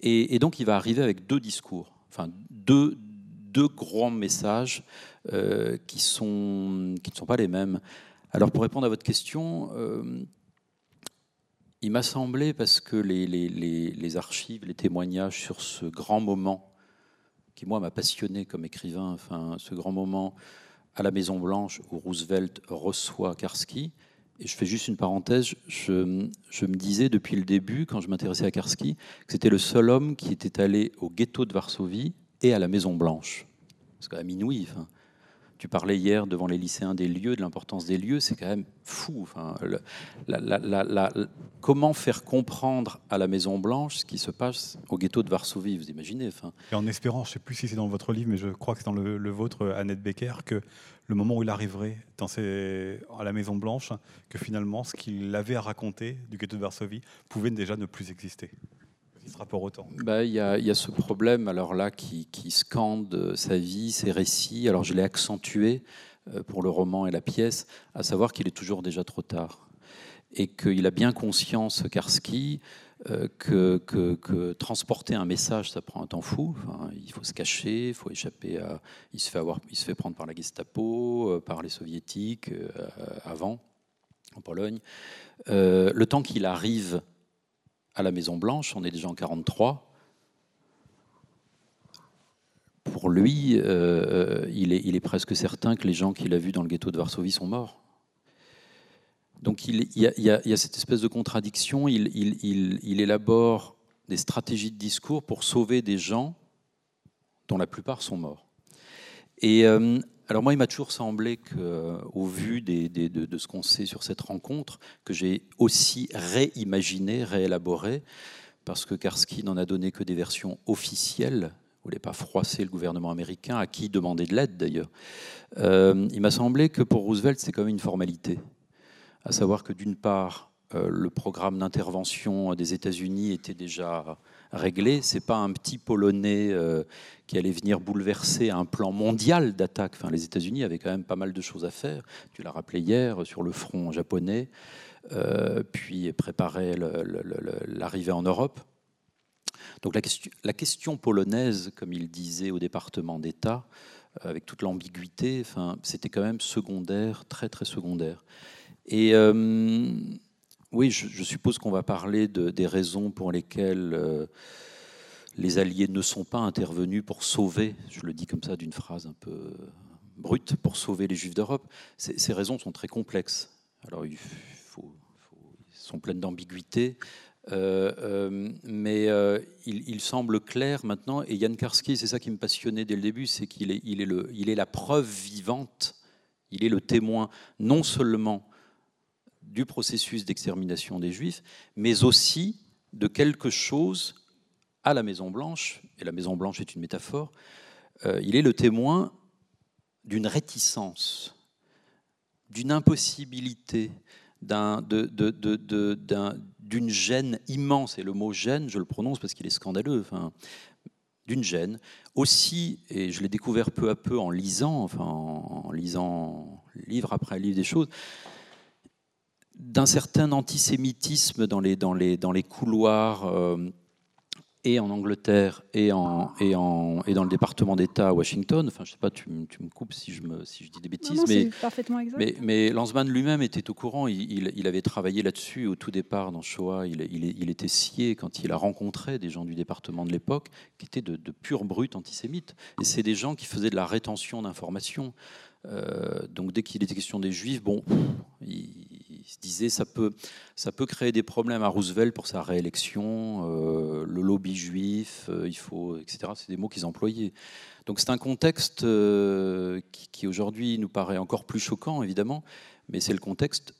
Et, donc il va arriver avec deux discours, enfin deux, deux grands messages euh, qui, sont, qui ne sont pas les mêmes. Alors pour répondre à votre question, euh, il m'a semblé, parce que les, les, les, archives, les témoignages sur ce grand moment, qui moi m'a passionné comme écrivain, enfin ce grand moment à la Maison Blanche où Roosevelt reçoit Karski, et je fais juste une parenthèse, je, me disais depuis le début, quand je m'intéressais à Karski, que c'était le seul homme qui était allé au ghetto de Varsovie et à la Maison Blanche. C'est quand même inouï. Tu parlais hier devant les lycéens des lieux, de l'importance des lieux, c'est quand même fou. Comment faire comprendre à la Maison Blanche ce qui se passe au ghetto de Varsovie, vous imaginez. Et en espérant, je ne sais plus si c'est dans votre livre, mais je crois que c'est dans le, vôtre, Annette Becker, que le moment où il arriverait dans à la Maison Blanche, que finalement ce qu'il avait à raconter du ghetto de Varsovie pouvait déjà ne plus exister rapport au temps bah, Il y, a ce problème alors là qui, scande sa vie, ses récits. Alors je l'ai accentué euh, pour le roman et la pièce, à savoir qu'il est toujours déjà trop tard. Et qu'il a bien conscience, Karski, euh, que, transporter un message, ça prend un temps fou. il faut se cacher, il faut échapper à. Il se fait, avoir, il se fait prendre par la Gestapo, euh, par les soviétiques, avant, en Pologne. le temps qu'il arrive à la Maison Blanche, on est déjà en 43. Pour lui, euh, il, est, presque certain que les gens qu'il a vus dans le ghetto de Varsovie sont morts. Donc il, y, a, cette espèce de contradiction. Il, élabore des stratégies de discours pour sauver des gens dont la plupart sont morts. Et euh, alors moi, il m'a toujours semblé qu'au euh, vu de, ce qu'on sait sur cette rencontre, que j'ai aussi réimaginé, réélaboré, parce que Karski n'en a donné que des versions officielles, ne voulait pas froisser le gouvernement américain, à qui demander de l'aide d'ailleurs. Euh, il m'a semblé que pour Roosevelt, c'est quand même une formalité, à savoir que d'une part, euh, le programme d'intervention des États-Unis était déjà réglé. C'est pas un petit Polonais euh, qui allait venir bouleverser un plan mondial d'attaque. Enfin, les États-Unis avaient quand même pas mal de choses à faire. Tu l'as rappelé hier sur le front japonais, euh, puis préparer l'arrivée en Europe. Donc la question, polonaise, comme il disait au département d'État, euh, avec toute l'ambiguïté, enfin, c'était quand même secondaire, très très secondaire. Et oui, je, suppose qu'on va parler de, des raisons pour lesquelles euh, les Alliés ne sont pas intervenus pour sauver, je le dis comme ça d'une phrase un peu brute, pour sauver les Juifs d'Europe. Ces raisons sont très complexes. Alors, il faut, sont pleines d'ambiguïté. Euh, euh, mais il, semble clair maintenant, et Yann Karski, c'est ça qui me passionnait dès le début, c'est qu'il est, il est, le, il est la preuve vivante, il est le témoin non seulement du processus d'extermination des Juifs, mais aussi de quelque chose à la Maison Blanche, et la Maison Blanche est une métaphore, euh, il est le témoin d'une réticence, d'une impossibilité, d'une gêne immense, et le mot gêne, je le prononce parce qu'il est scandaleux, enfin, d'une gêne, aussi, et je l'ai découvert peu à peu en lisant, enfin, en lisant livre après livre des choses, d'un certain antisémitisme dans les, dans les, dans les couloirs euh, et en Angleterre et, en, et, en, et dans le département d'État à Washington. Enfin, je sais pas, tu, tu, me coupes si je, me, si je dis des bêtises. mais, parfaitement exact. Mais, mais Lanzmann lui-même était au courant. Il, il, avait travaillé là-dessus au tout départ dans Shoah. Il, il, était scié quand il a rencontré des gens du département de l'époque qui étaient de, de purs brutes antisémites. Et c'est des gens qui faisaient de la rétention d'informations. Euh, donc dès qu'il était question des juifs, bon, il, se disait ça peut, ça peut créer des problèmes à Roosevelt pour sa réélection, euh, le lobby juif, euh, il faut, etc. C'est des mots qu'ils employaient. Donc c'est un contexte qui, qui aujourd'hui nous paraît encore plus choquant, évidemment, mais c'est le contexte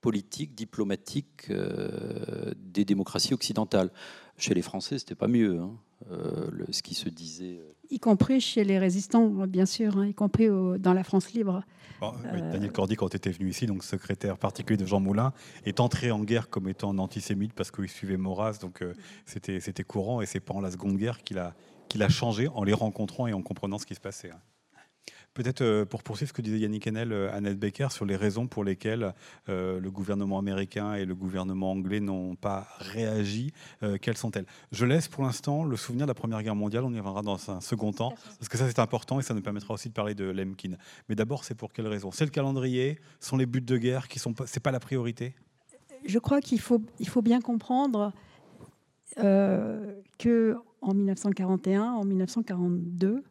politique, diplomatique des démocraties occidentales. Chez les Français, c'était pas mieux. Hein. Euh, ce qui se disait. Euh. Y compris chez les résistants, bien sûr, hein, y compris dans la France libre. Euh, Daniel Cordy, quand tu étais venu ici, donc secrétaire particulier de Jean Moulin, est entré en guerre comme étant antisémite parce qu'il suivait Maurras, donc c'était courant et c'est pendant la Seconde Guerre qu'il a, qu'il a changé en les rencontrant et en comprenant ce qui se passait. Hein. Peut-être euh, pour poursuivre ce que disait Yannick Enel, euh, Annette Becker, sur les raisons pour lesquelles euh, le gouvernement américain et le gouvernement anglais n'ont pas réagi, quelles sont-elles? Je laisse pour l'instant le souvenir de la Première Guerre mondiale, on y reviendra dans un second temps, parce que ça c'est important et ça nous permettra aussi de parler de Lemkin. Mais d'abord, c'est pour quelles raisons? C'est le calendrier Sont les buts de guerre qui sont C'est pas la priorité? Je crois qu'il faut, il faut bien comprendre euh, que en 1941, en 1942,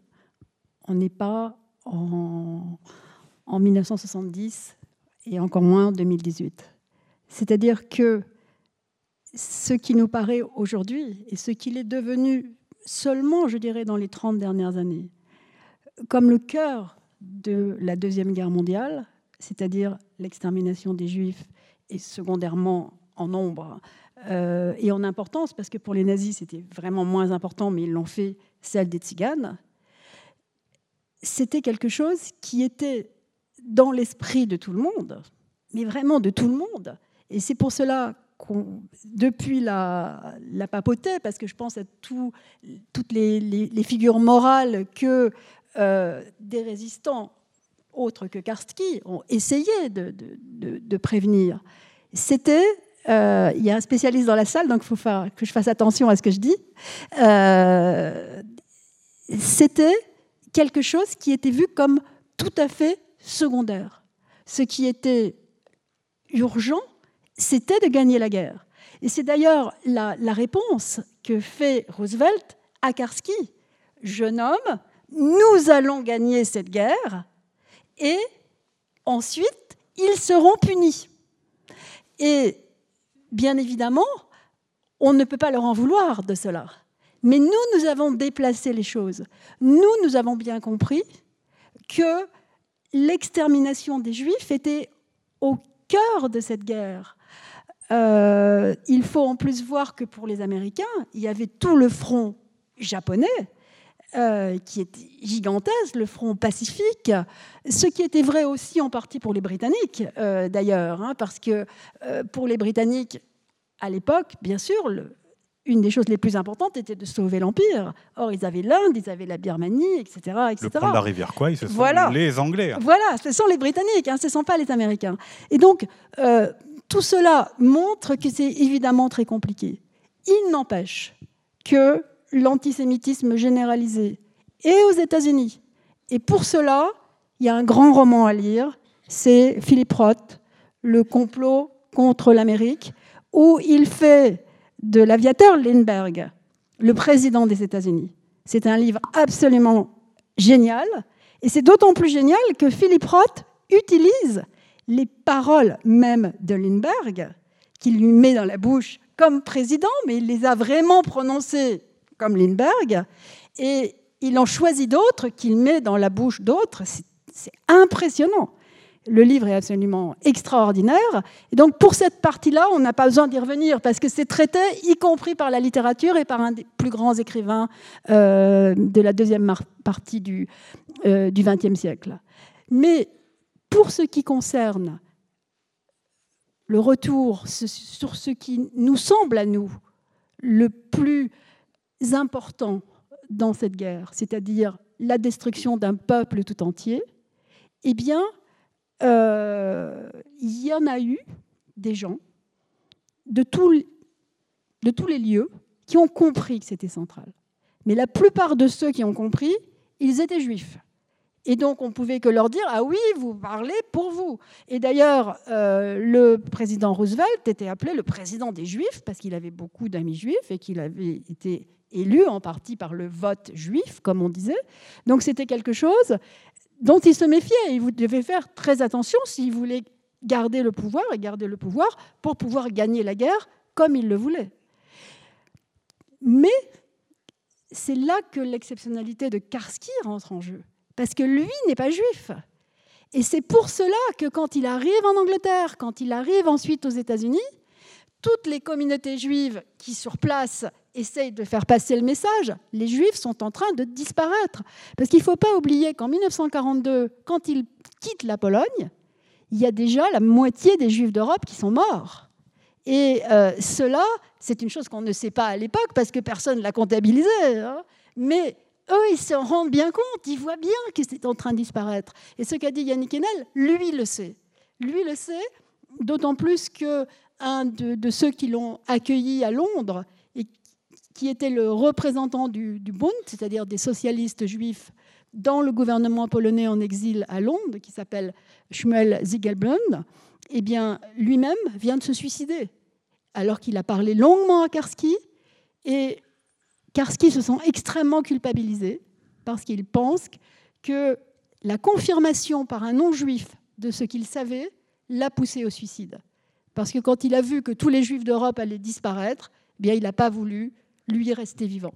on n'est pas en, 1970 et encore moins en 2018. C'est-à-dire que ce qui nous paraît aujourd'hui et ce qu'il est devenu seulement, je dirais, dans les 30 dernières années, comme le cœur de la Deuxième Guerre mondiale, c'est-à-dire l'extermination des Juifs et secondairement en nombre euh, et en importance, parce que pour les nazis c'était vraiment moins important, mais ils l'ont fait, celle des Tziganes, c'était quelque chose qui était dans l'esprit de tout le monde, mais vraiment de tout le monde. Et c'est pour cela qu'on, depuis la, papauté, parce que je pense à tout, toutes les, figures morales que euh, des résistants autres que Karski ont essayé de, de, prévenir, c'était euh, il y a un spécialiste dans la salle, donc il faut faire, que je fasse attention à ce que je dis. Euh, c'était quelque chose qui était vu comme tout à fait secondaire. Ce qui était urgent, c'était de gagner la guerre. Et c'est d'ailleurs la, réponse que fait Roosevelt à Karski. Jeune homme, nous allons gagner cette guerre et ensuite, ils seront punis. Et bien évidemment, on ne peut pas leur en vouloir de cela. Mais nous, nous avons déplacé les choses. Nous, nous avons bien compris que l'extermination des Juifs était au cœur de cette guerre. Euh, il faut en plus voir que pour les Américains, il y avait tout le front japonais, euh, qui était gigantesque, le front pacifique, ce qui était vrai aussi en partie pour les Britanniques, euh, d'ailleurs, hein, parce que pour les Britanniques, à l'époque, bien sûr, une des choses les plus importantes était de sauver l'Empire. Or, ils avaient l'Inde, ils avaient la Birmanie, etc. etc. Le pont de la rivière quoi ce sont les Anglais. Hein. Voilà, ce sont les Britanniques, hein, ce ne sont pas les Américains. Et donc, euh, tout cela montre que c'est évidemment très compliqué. Il n'empêche que l'antisémitisme généralisé est aux États-Unis. Et pour cela, il y a un grand roman à lire, c'est Philip Roth, Le complot contre l'Amérique, où il fait de l'aviateur Lindbergh, le président des États-Unis. C'est un livre absolument génial, et c'est d'autant plus génial que Philip Roth utilise les paroles même de Lindbergh, qu'il lui met dans la bouche comme président, mais il les a vraiment prononcées comme Lindbergh, et il en choisit d'autres qu'il met dans la bouche d'autres. C'est impressionnant. Le livre est absolument extraordinaire. Et donc, pour cette partie-là, on n'a pas besoin d'y revenir parce que c'est traité, y compris par la littérature et par un des plus grands écrivains euh, de la deuxième partie du euh, XXe siècle. Mais pour ce qui concerne le retour sur ce qui nous semble à nous le plus important dans cette guerre, c'est-à-dire la destruction d'un peuple tout entier, eh bien, euh, il y en a eu des gens de, tous les lieux qui ont compris que c'était central. Mais la plupart de ceux qui ont compris, ils étaient juifs. Et donc, on pouvait que leur dire Ah oui, vous parlez pour vous. Et d'ailleurs, euh, le président Roosevelt était appelé le président des Juifs parce qu'il avait beaucoup d'amis juifs et qu'il avait été élu en partie par le vote juif, comme on disait. Donc, c'était quelque chose dont il se méfiait. Et vous devez faire très attention s'il voulait garder le pouvoir et garder le pouvoir pour pouvoir gagner la guerre comme il le voulait. Mais c'est là que l'exceptionnalité de Karski rentre en jeu, parce que lui n'est pas juif. Et c'est pour cela que quand il arrive en Angleterre, quand il arrive ensuite aux États-Unis, toutes les communautés juives qui sur place essayent de faire passer le message, les Juifs sont en train de disparaître. Parce qu'il ne faut pas oublier qu'en 1942, quand ils quittent la Pologne, il y a déjà la moitié des Juifs d'Europe qui sont morts. Et euh, cela, c'est une chose qu'on ne sait pas à l'époque parce que personne ne l'a comptabilisé. Hein. Mais eux, ils se rendent bien compte, ils voient bien que c'est en train de disparaître. Et ce qu'a dit Yannick Enel, lui le sait. Lui le sait, d'autant plus que un de, ceux qui l'ont accueilli à Londres qui était le représentant du, Bund, c'est-à-dire des socialistes juifs dans le gouvernement polonais en exil à Londres, qui s'appelle Shmuel Ziegelbrand, eh bien, lui-même vient de se suicider, alors qu'il a parlé longuement à Karski, et Karski se sent extrêmement culpabilisé, parce qu'il pense que la confirmation par un non-juif de ce qu'il savait l'a poussé au suicide. Parce que quand il a vu que tous les juifs d'Europe allaient disparaître, eh bien, il n'a pas voulu lui rester vivant.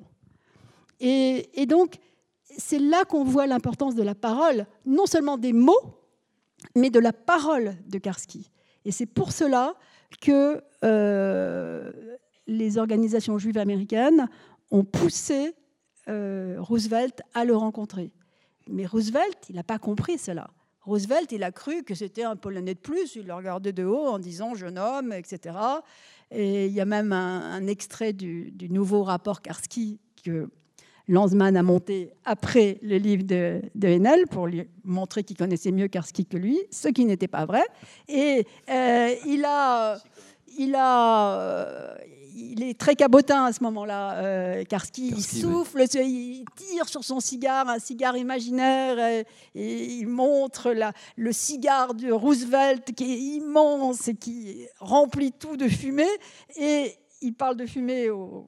Et, donc, c'est là qu'on voit l'importance de la parole, non seulement des mots, mais de la parole de Karski. Et c'est pour cela que euh, les organisations juives américaines ont poussé euh, Roosevelt à le rencontrer. Mais Roosevelt, il n'a pas compris cela. Roosevelt, il a cru que c'était un Polonais de plus. Il le regardait de haut en disant jeune homme, etc. Et il y a même un, extrait du, nouveau rapport Karski que Lanzmann a monté après le livre de, de Henel pour lui montrer qu'il connaissait mieux Karski que lui, ce qui n'était pas vrai. Et euh, il a, il a, il est très cabotin à ce moment-là, euh, Karski. Il souffle, il tire sur son cigare, un cigare imaginaire, et, il montre la, le cigare de Roosevelt qui est immense et qui remplit tout de fumée. Et il parle de fumée au,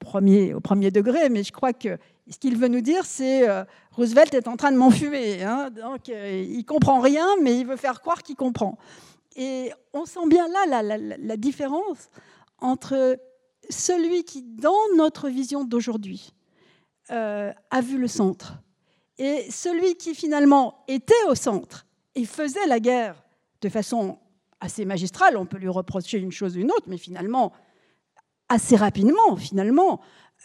premier, au premier degré, mais je crois que ce qu'il veut nous dire, c'est euh, Roosevelt est en train de m'enfumer. Hein, donc, euh, il comprend rien, mais il veut faire croire qu'il comprend. Et on sent bien là la, la différence entre celui qui, dans notre vision d'aujourd'hui, euh, a vu le centre, et celui qui finalement était au centre et faisait la guerre de façon assez magistrale, on peut lui reprocher une chose ou une autre, mais finalement, assez rapidement, finalement,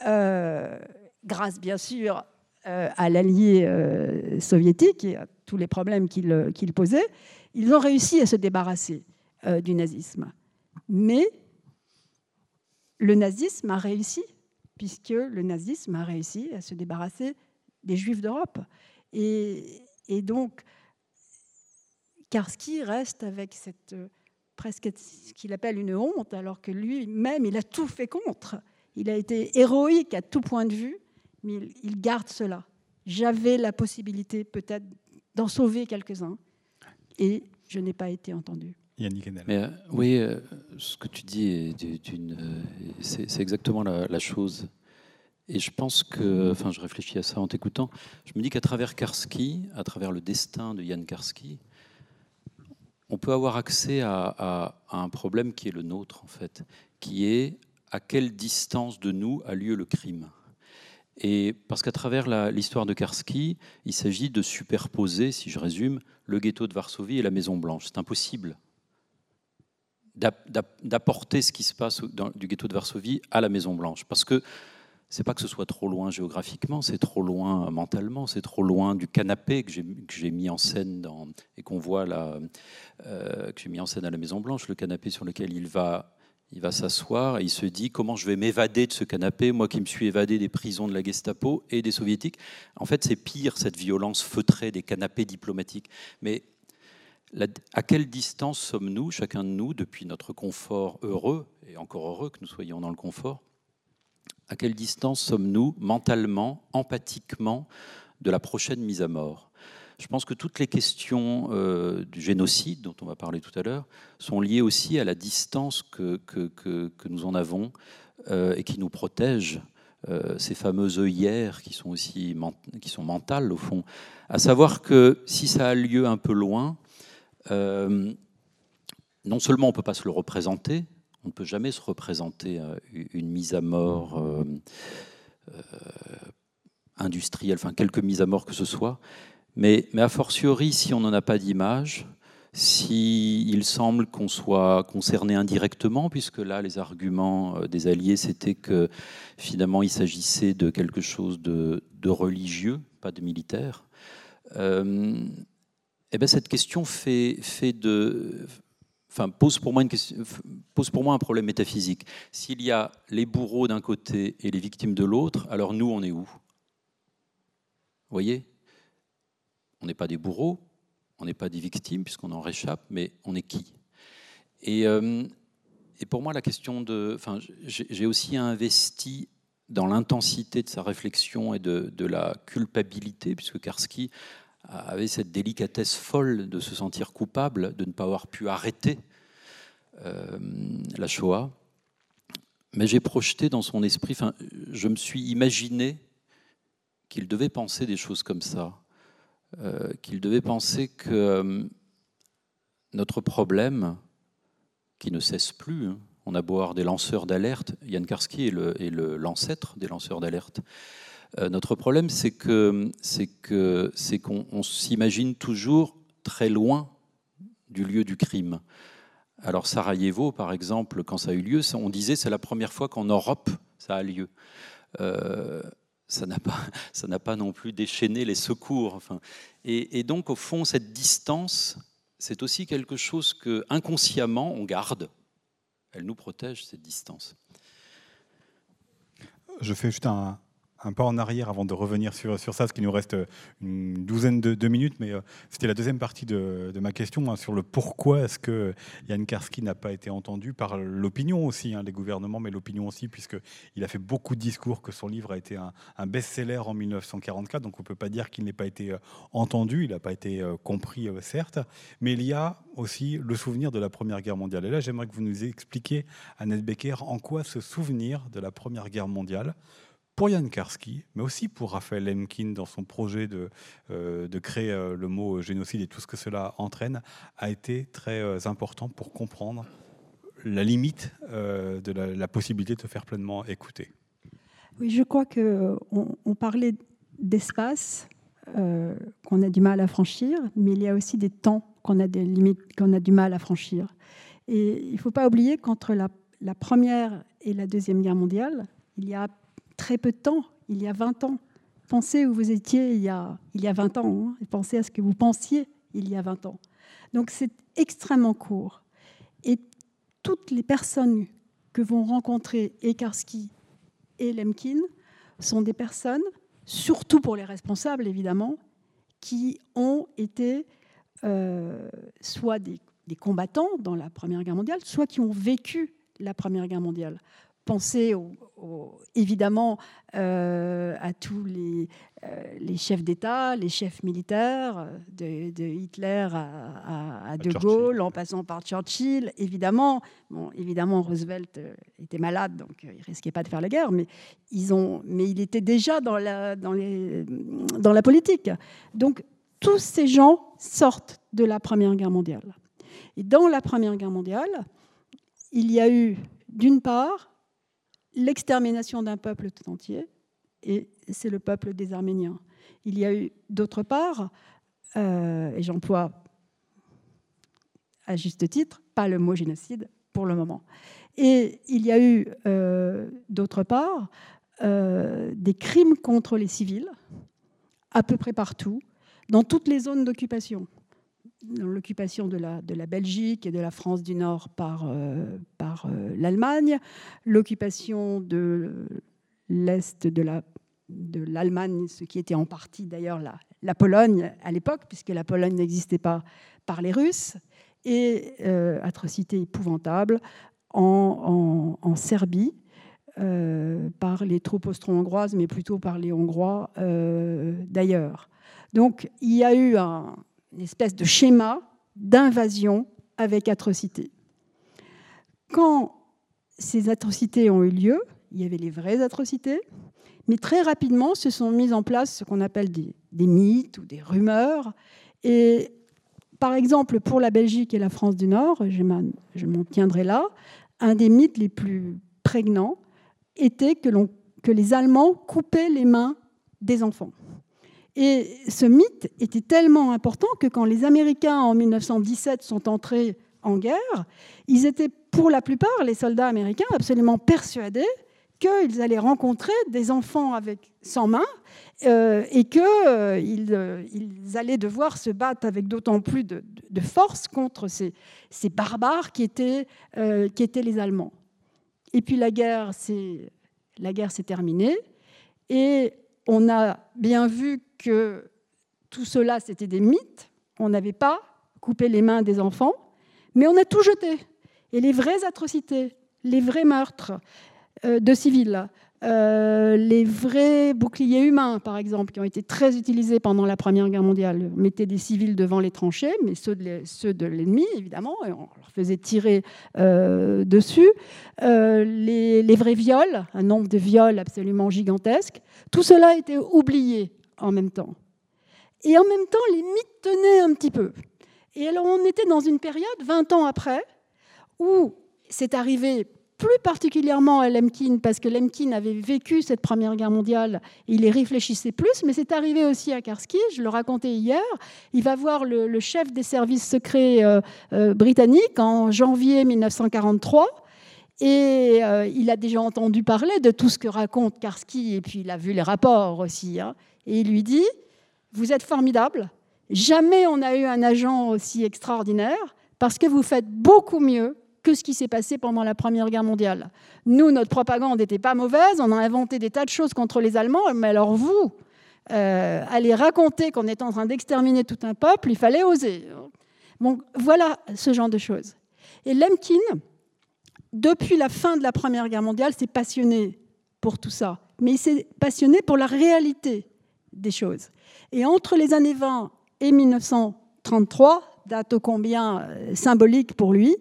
euh, grâce bien sûr euh, à l'allié soviétique et à tous les problèmes qu'il posait, ils ont réussi à se débarrasser du nazisme. Mais le nazisme a réussi, puisque le nazisme a réussi à se débarrasser des juifs d'Europe. Et, donc, Karski reste avec cette presque ce qu'il appelle une honte, alors que lui-même, il a tout fait contre. Il a été héroïque à tout point de vue, mais il garde cela. J'avais la possibilité peut-être d'en sauver quelques-uns, et je n'ai pas été entendu. Mais, euh, oui, euh, ce que tu dis, euh, c'est exactement la, chose. Et je pense que, enfin, je réfléchis à ça en t'écoutant. Je me dis qu'à travers Karski, à travers le destin de Yann Karski, on peut avoir accès à, un problème qui est le nôtre, en fait, qui est à quelle distance de nous a lieu le crime. Et parce qu'à travers l'histoire de Karski, il s'agit de superposer, si je résume, le ghetto de Varsovie et la Maison Blanche. C'est impossible d'apporter ce qui se passe du ghetto de Varsovie à la Maison Blanche. Parce que c'est pas que ce soit trop loin géographiquement, c'est trop loin mentalement, c'est trop loin du canapé que j'ai mis en scène dans, et qu'on voit là, euh, que j'ai mis en scène à la Maison Blanche, le canapé sur lequel il va, il va s'asseoir et il se dit comment je vais m'évader de ce canapé, moi qui me suis évadé des prisons de la Gestapo et des soviétiques? En fait, c'est pire cette violence feutrée des canapés diplomatiques. Mais à quelle distance sommes-nous, chacun de nous, depuis notre confort heureux, et encore heureux que nous soyons dans le confort, à quelle distance sommes-nous mentalement, empathiquement, de la prochaine mise à mort? Je pense que toutes les questions euh, du génocide, dont on va parler tout à l'heure, sont liées aussi à la distance que, nous en avons euh, et qui nous protège. Euh, ces fameuses œillères qui sont aussi qui sont mentales au fond, à savoir que si ça a lieu un peu loin, euh, non seulement on ne peut pas se le représenter, on ne peut jamais se représenter euh, une mise à mort euh, industrielle, enfin quelques mises à mort que ce soit, mais, mais a fortiori, si on n'en a pas d'image, s'il il semble qu'on soit concerné indirectement, puisque là, les arguments des alliés, c'était que finalement, il s'agissait de quelque chose de, religieux, pas de militaire. Eh bien, cette question pose, pour moi un problème métaphysique. S'il y a les bourreaux d'un côté et les victimes de l'autre, alors nous, on est où? Vous voyez? On n'est pas des bourreaux, on n'est pas des victimes, puisqu'on en réchappe, mais on est qui? Et, euh, et, pour moi, la question de. Enfin, j'ai aussi investi dans l'intensité de sa réflexion et de, la culpabilité, puisque Karski avait cette délicatesse folle de se sentir coupable de ne pas avoir pu arrêter euh, la Shoah. Mais j'ai projeté dans son esprit, enfin, je me suis imaginé qu'il devait penser des choses comme ça, euh, qu'il devait penser que euh, notre problème, qui ne cesse plus, hein, on a beau avoir des lanceurs d'alerte, Yann Karski est l'ancêtre le, des lanceurs d'alerte, notre problème, c'est que c'est qu'on s'imagine toujours très loin du lieu du crime. Alors Sarajevo, par exemple, quand ça a eu lieu, on disait c'est la première fois qu'en Europe ça a lieu. Euh, ça n'a pas, *laughs* pas non plus déchaîné les secours. Enfin, et, donc au fond, cette distance, c'est aussi quelque chose que inconsciemment on garde. Elle nous protège cette distance. Je fais juste un, un pas en arrière avant de revenir sur, sur ça, parce qu'il nous reste une douzaine de, minutes, mais euh, c'était la deuxième partie de, ma question hein, sur le pourquoi est-ce que Yann Karski n'a pas été entendu par l'opinion aussi, hein, les gouvernements, mais l'opinion aussi, puisqu'il a fait beaucoup de discours, que son livre a été un, best-seller en 1944, donc on ne peut pas dire qu'il n'ait pas été euh, entendu, il n'a pas été euh, compris, certes, mais il y a aussi le souvenir de la Première Guerre mondiale. Et là, j'aimerais que vous nous expliquiez, Annette Becker, en quoi ce souvenir de la Première Guerre mondiale pour Yann Karski, mais aussi pour Raphaël Lemkin dans son projet de, euh, de créer euh, le mot génocide et tout ce que cela entraîne, a été très euh, important pour comprendre la limite de la, possibilité de se faire pleinement écouter. Oui, je crois qu'on on parlait d'espace qu'on a du mal à franchir, mais il y a aussi des temps qu'on a des limites qu'on a du mal à franchir. Et il ne faut pas oublier qu'entre la, première et la deuxième guerre mondiale, il y a très peu de temps, il y a 20 ans. Pensez où vous étiez il y a, il y a 20 ans, hein, pensez à ce que vous pensiez il y a 20 ans. Donc c'est extrêmement court. Et toutes les personnes que vont rencontrer Ekarski et Lemkin sont des personnes, surtout pour les responsables évidemment, qui ont été euh, soit des, combattants dans la Première Guerre mondiale, soit qui ont vécu la Première Guerre mondiale penser évidemment euh, à tous les, euh, les chefs d'État, les chefs militaires, de, Hitler à, De Gaulle, en passant par Churchill. Évidemment, bon, évidemment Roosevelt euh, était malade, donc il risquait pas de faire la guerre, mais, ils ont, mais il était déjà dans la, dans, les, dans la politique. Donc tous ces gens sortent de la Première Guerre mondiale. Et dans la Première Guerre mondiale, il y a eu, d'une part, l'extermination d'un peuple tout entier, et c'est le peuple des Arméniens. Il y a eu d'autre part, euh, et j'emploie à juste titre, pas le mot génocide pour le moment. Et il y a eu euh, d'autre part euh, des crimes contre les civils à peu près partout, dans toutes les zones d'occupation l'occupation de la, Belgique et de la France du Nord par, euh, euh, l'Allemagne, l'occupation de l'Est de la de l'Allemagne, ce qui était en partie d'ailleurs la, Pologne à l'époque, puisque la Pologne n'existait pas par les Russes, et euh, atrocité épouvantable en, en, Serbie par les troupes austro-hongroises, mais plutôt par les Hongrois d'ailleurs. Donc il y a eu un, une espèce de schéma d'invasion avec atrocité. Quand ces atrocités ont eu lieu, il y avait les vraies atrocités, mais très rapidement se sont mises en place ce qu'on appelle des, mythes ou des rumeurs. Et par exemple, pour la Belgique et la France du Nord, je m'en tiendrai là, un des mythes les plus prégnants était que, que les Allemands coupaient les mains des enfants. Et ce mythe était tellement important que quand les Américains, en 1917, sont entrés en guerre, ils étaient pour la plupart, les soldats américains, absolument persuadés qu'ils allaient rencontrer des enfants avec, sans mains euh, et qu'ils euh, euh, allaient devoir se battre avec d'autant plus de, force contre ces, ces barbares qui étaient, qui étaient les Allemands. Et puis la guerre s'est terminée et on a bien vu que tout cela, c'était des mythes. On n'avait pas coupé les mains des enfants, mais on a tout jeté. Et les vraies atrocités, les vrais meurtres euh, de civils, euh, les vrais boucliers humains, par exemple, qui ont été très utilisés pendant la Première Guerre mondiale. On mettait des civils devant les tranchées, mais ceux de l'ennemi, évidemment, et on leur faisait tirer euh, dessus. Les, les, vrais viols, un nombre de viols absolument gigantesque. Tout cela était oublié en même temps. Et en même temps, les mythes tenaient un petit peu. Et alors, on était dans une période, 20 ans après, où c'est arrivé plus particulièrement à Lemkin, parce que Lemkin avait vécu cette Première Guerre mondiale, il y réfléchissait plus, mais c'est arrivé aussi à Karski, je le racontais hier, il va voir le, chef des services secrets euh, euh, britanniques en janvier 1943, et euh, il a déjà entendu parler de tout ce que raconte Karski, et puis il a vu les rapports aussi, hein. Et il lui dit, vous êtes formidable, jamais on a eu un agent aussi extraordinaire, parce que vous faites beaucoup mieux que ce qui s'est passé pendant la Première Guerre mondiale. Nous, notre propagande n'était pas mauvaise, on a inventé des tas de choses contre les Allemands, mais alors vous, euh, allez raconter qu'on est en train d'exterminer tout un peuple, il fallait oser. Bon, voilà ce genre de choses. Et Lemkin, depuis la fin de la Première Guerre mondiale, s'est passionné pour tout ça, mais il s'est passionné pour la réalité des choses. Et entre les années 20 et 1933, date ô combien euh, symbolique pour lui,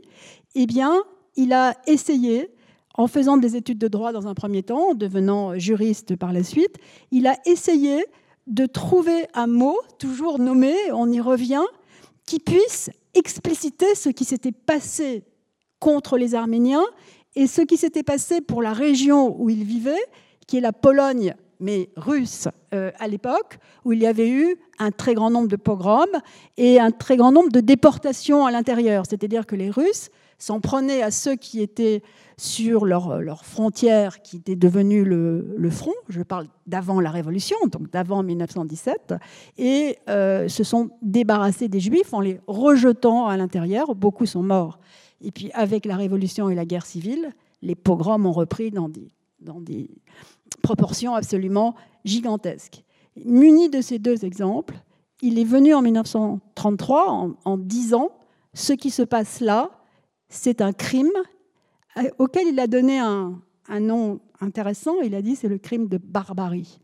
eh bien, il a essayé, en faisant des études de droit dans un premier temps, en devenant juriste par la suite, il a essayé de trouver un mot, toujours nommé, on y revient, qui puisse expliciter ce qui s'était passé contre les Arméniens et ce qui s'était passé pour la région où il vivait, qui est la Pologne, mais russe euh, à l'époque, où il y avait eu un très grand nombre de pogroms et un très grand nombre de déportations à l'intérieur. C'est-à-dire que les Russes s'en prenaient à ceux qui étaient sur leur frontières, qui étaient devenus le, front, je parle d'avant la Révolution, donc d'avant 1917, et euh, se sont débarrassés des Juifs en les rejetant à l'intérieur. Beaucoup sont morts. Et puis avec la Révolution et la guerre civile, les pogroms ont repris dans dans des proportions absolument gigantesques. Muni de ces deux exemples, il est venu en 1933 en, en disant ce qui se passe là, c'est un crime euh, auquel il a donné un, nom intéressant. Il a dit c'est le crime de barbarie.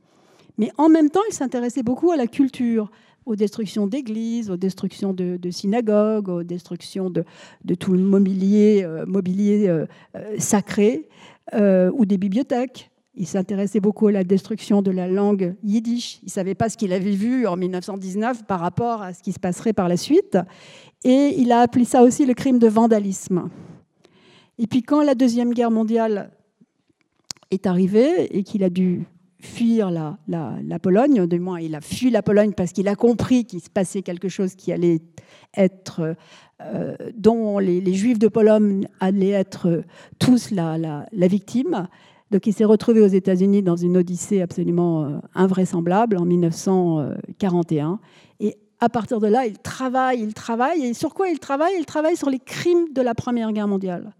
Mais en même temps, il s'intéressait beaucoup à la culture, aux destructions d'églises, aux destructions de, synagogues, aux destructions de, tout le mobilier, euh, euh, sacré ou des bibliothèques. Il s'intéressait beaucoup à la destruction de la langue yiddish. Il ne savait pas ce qu'il avait vu en 1919 par rapport à ce qui se passerait par la suite. Et il a appelé ça aussi le crime de vandalisme. Et puis quand la Deuxième Guerre mondiale est arrivée et qu'il a dû fuir la, la, Pologne, du moins il a fui la Pologne parce qu'il a compris qu'il se passait quelque chose qui allait être, euh, dont les, Juifs de Pologne allaient être tous la, la victime. Donc il s'est retrouvé aux États-Unis dans une odyssée absolument euh, invraisemblable en 1941. Et à partir de là, il travaille, il travaille. Et sur quoi il travaille? Il travaille sur les crimes de la Première Guerre mondiale.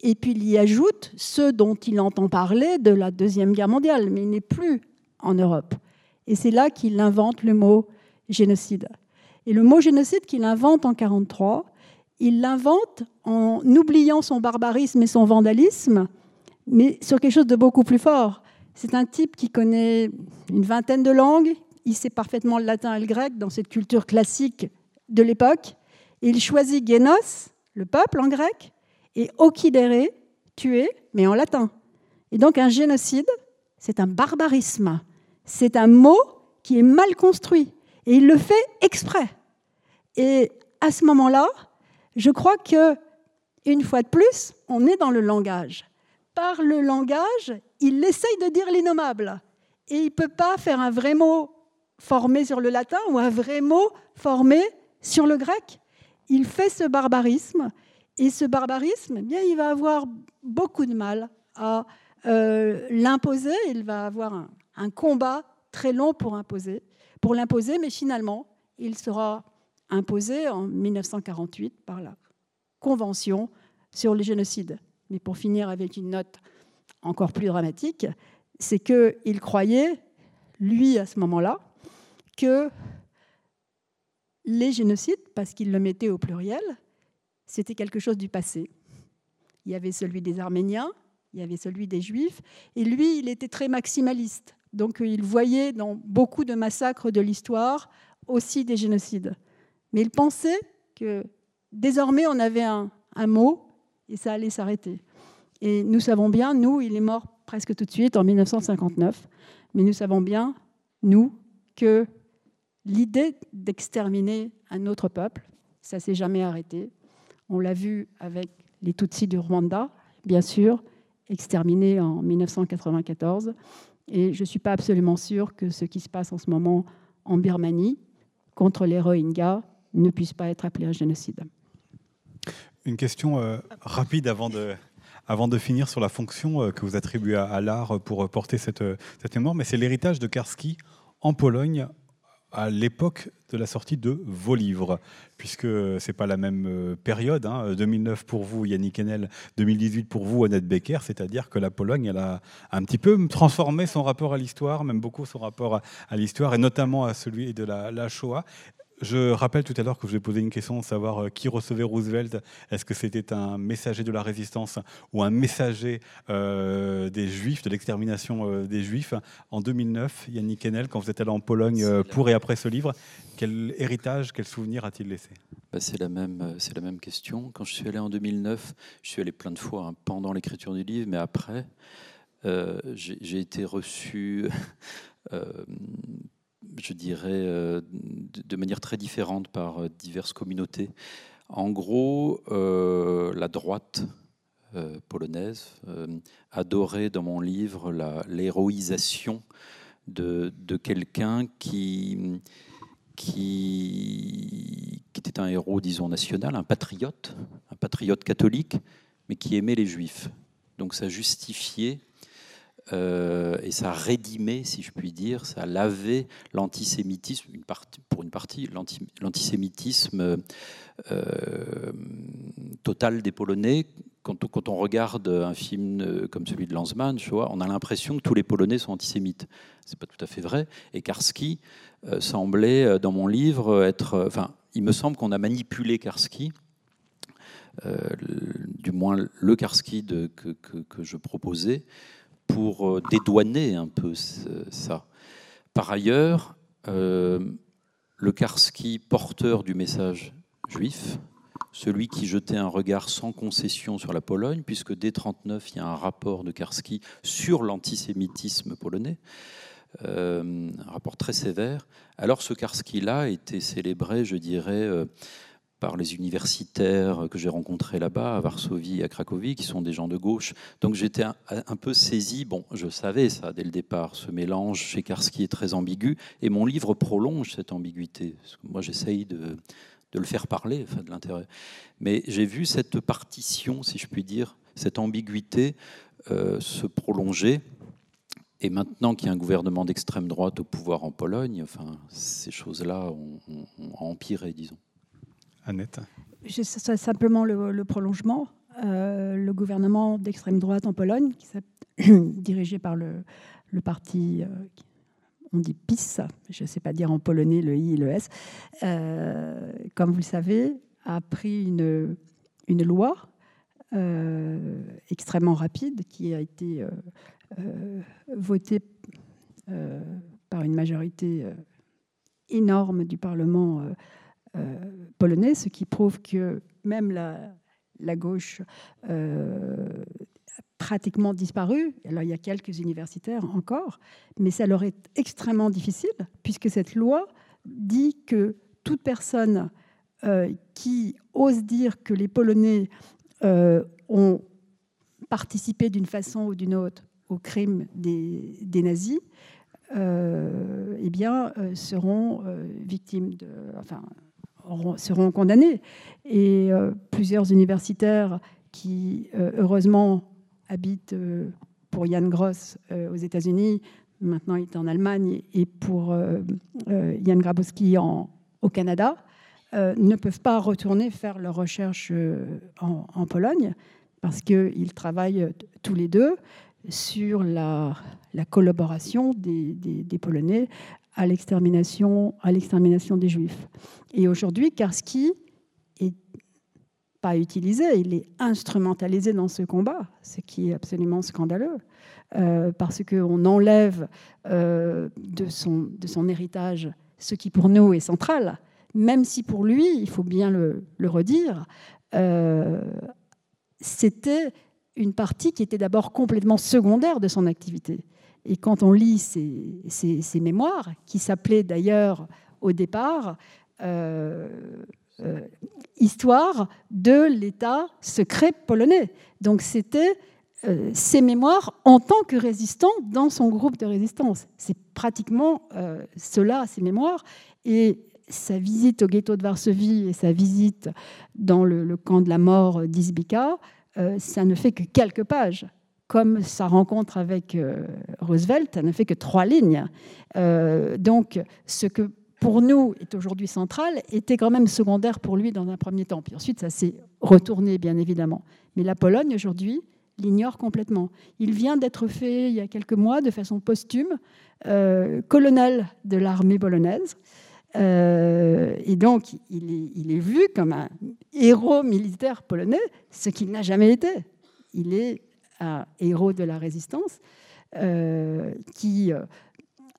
Et puis il y ajoute ceux dont il entend parler de la Deuxième Guerre mondiale, mais il n'est plus en Europe. Et c'est là qu'il invente le mot génocide. Et le mot génocide qu'il invente en 1943, il l'invente en oubliant son barbarisme et son vandalisme, mais sur quelque chose de beaucoup plus fort. C'est un type qui connaît une vingtaine de langues, il sait parfaitement le latin et le grec dans cette culture classique de l'époque. Il choisit Genos, le peuple en grec, et okidere, tuer, mais en latin. Et donc un génocide, c'est un barbarisme. C'est un mot qui est mal construit. Et il le fait exprès. Et à ce moment-là, je crois que, une fois de plus, on est dans le langage. Par le langage, il essaye de dire l'innommable. Et il ne peut pas faire un vrai mot formé sur le latin ou un vrai mot formé sur le grec. Il fait ce barbarisme et ce barbarisme, eh bien, il va avoir beaucoup de mal à euh, l'imposer. Il va avoir un, combat très long pour imposer, pour l'imposer, mais finalement, il sera imposé en 1948 par la Convention sur les génocides. Mais pour finir avec une note encore plus dramatique, c'est qu'il croyait, lui à ce moment-là, que les génocides, parce qu'il le mettait au pluriel, c'était quelque chose du passé. Il y avait celui des Arméniens, il y avait celui des Juifs, et lui, il était très maximaliste. Donc il voyait dans beaucoup de massacres de l'histoire aussi des génocides. Mais il pensait que désormais on avait un, un mot et ça allait s'arrêter. Et nous savons bien, nous, il est mort presque tout de suite en 1959, mais nous savons bien, nous, que l'idée d'exterminer un autre peuple, ça s'est jamais arrêté. On l'a vu avec les Tutsis du Rwanda, bien sûr, exterminé en 1994. Et je ne suis pas absolument sûre que ce qui se passe en ce moment en Birmanie contre les Rohingyas ne puisse pas être appelé un génocide. Une question euh, rapide avant de, finir sur la fonction euh, que vous attribuez à, l'art pour porter cette, mémoire, mais c'est l'héritage de Karski en Pologne à l'époque de la sortie de vos livres, puisque c'est pas la même euh, période. 2009 hein. pour vous, Yannick Enel, 2018 pour vous, Annette Becker, c'est-à-dire que la Pologne, elle a un petit peu transformé son rapport à l'histoire, même beaucoup son rapport à, l'histoire, et notamment à celui de la, la Shoah. Je rappelle tout à l'heure que je vais poser une question de savoir euh, qui recevait Roosevelt. Est-ce que c'était un messager de la résistance ou un messager euh, des Juifs, de l'extermination euh, des Juifs? En 2009, Yannick Enel, quand vous êtes allé en Pologne pour et après ce livre, quel héritage, quel souvenir a-t-il laissé? Bah, C'est la, même, la même question. Quand je suis allé en 2009, je suis allé plein de fois hein, pendant l'écriture du livre, mais après, j'ai été reçu *laughs* je dirais, euh, de manière très différente par euh, diverses communautés. En gros, euh, la droite polonaise adorait dans mon livre l'héroïsation de, quelqu'un qui, qui, qui, était un héros, disons, national, un patriote, un patriote catholique, mais qui aimait les juifs. Donc ça justifiait euh, et ça rédimait, si je puis dire, ça lavait l'antisémitisme, pour une partie, l'antisémitisme euh, total des Polonais. Quand, on regarde un film comme celui de Lanzmann, on a l'impression que tous les Polonais sont antisémites. C'est pas tout à fait vrai. Et Karski euh, semblait, dans mon livre, être. Enfin, il me semble qu'on a manipulé Karski. du moins le Karski que, je proposais, pour euh, dédouaner un peu ça. Par ailleurs, euh, le Karski, porteur du message juif, celui qui jetait un regard sans concession sur la Pologne, puisque dès 1939, il y a un rapport de Karski sur l'antisémitisme polonais, euh, un rapport très sévère. Alors ce Karski-là était célébré, je dirais, par les universitaires que j'ai rencontrés là-bas, à Varsovie à Cracovie, qui sont des gens de gauche. Donc j'étais un, peu saisi, bon, je savais ça dès le départ, ce mélange chez Karski est très ambigu, et mon livre prolonge cette ambiguïté. moi j'essaye de, de, le faire parler, enfin de l'intérêt. Mais j'ai vu cette partition, si je puis dire, cette ambiguïté euh, se prolonger. Et maintenant qu'il y a un gouvernement d'extrême droite au pouvoir en Pologne, enfin, ces choses-là ont empiré, disons. Annette C'est simplement le, prolongement. Euh, le gouvernement d'extrême droite en Pologne, *coughs* dirigé par le, parti, euh, on dit PIS, je ne sais pas dire en polonais le I et le S, euh, comme vous le savez, a pris une, une loi extrêmement rapide qui a été votée par une majorité énorme du Parlement polonais, ce qui prouve que même la, la gauche euh, a pratiquement disparu. Alors il y a quelques universitaires encore, mais ça leur est extrêmement difficile puisque cette loi dit que toute personne euh, qui ose dire que les Polonais ont participé d'une façon ou d'une autre au crime des, nazis, eh bien, seront victimes de, seront condamnés. Et euh, plusieurs universitaires qui, euh, heureusement, habitent euh, pour Yann Gross aux États-Unis, maintenant il est en Allemagne, et pour Yann Grabowski au Canada, ne peuvent pas retourner faire leurs recherches en, Pologne parce qu'ils travaillent tous les deux sur la, la collaboration des, Polonais à l'extermination, à l'extermination des Juifs. Et aujourd'hui, Karski est pas utilisé, il est instrumentalisé dans ce combat, ce qui est absolument scandaleux, euh, parce qu'on enlève euh, de, son, héritage ce qui pour nous est central, même si pour lui, il faut bien le, le redire, euh, c'était une partie qui était d'abord complètement secondaire de son activité. Et quand on lit ses, mémoires, qui s'appelaient d'ailleurs au départ euh, histoire de l'État secret polonais. Donc c'était ses mémoires en tant que résistant dans son groupe de résistance. C'est pratiquement cela, ses mémoires. Et sa visite au ghetto de Varsovie et sa visite dans le, camp de la mort d'Izbika, euh, ça ne fait que quelques pages. Comme sa rencontre avec euh, Roosevelt, ça ne fait que trois lignes. Euh, donc, ce que pour nous est aujourd'hui central était quand même secondaire pour lui dans un premier temps. Puis ensuite, ça s'est retourné, bien évidemment. Mais la Pologne, aujourd'hui, l'ignore complètement. Il vient d'être fait, il y a quelques mois, de façon posthume, colonel de l'armée polonaise. Euh, et donc, il est, vu comme un héros militaire polonais, ce qu'il n'a jamais été. Il est un héros de la résistance euh, qui euh,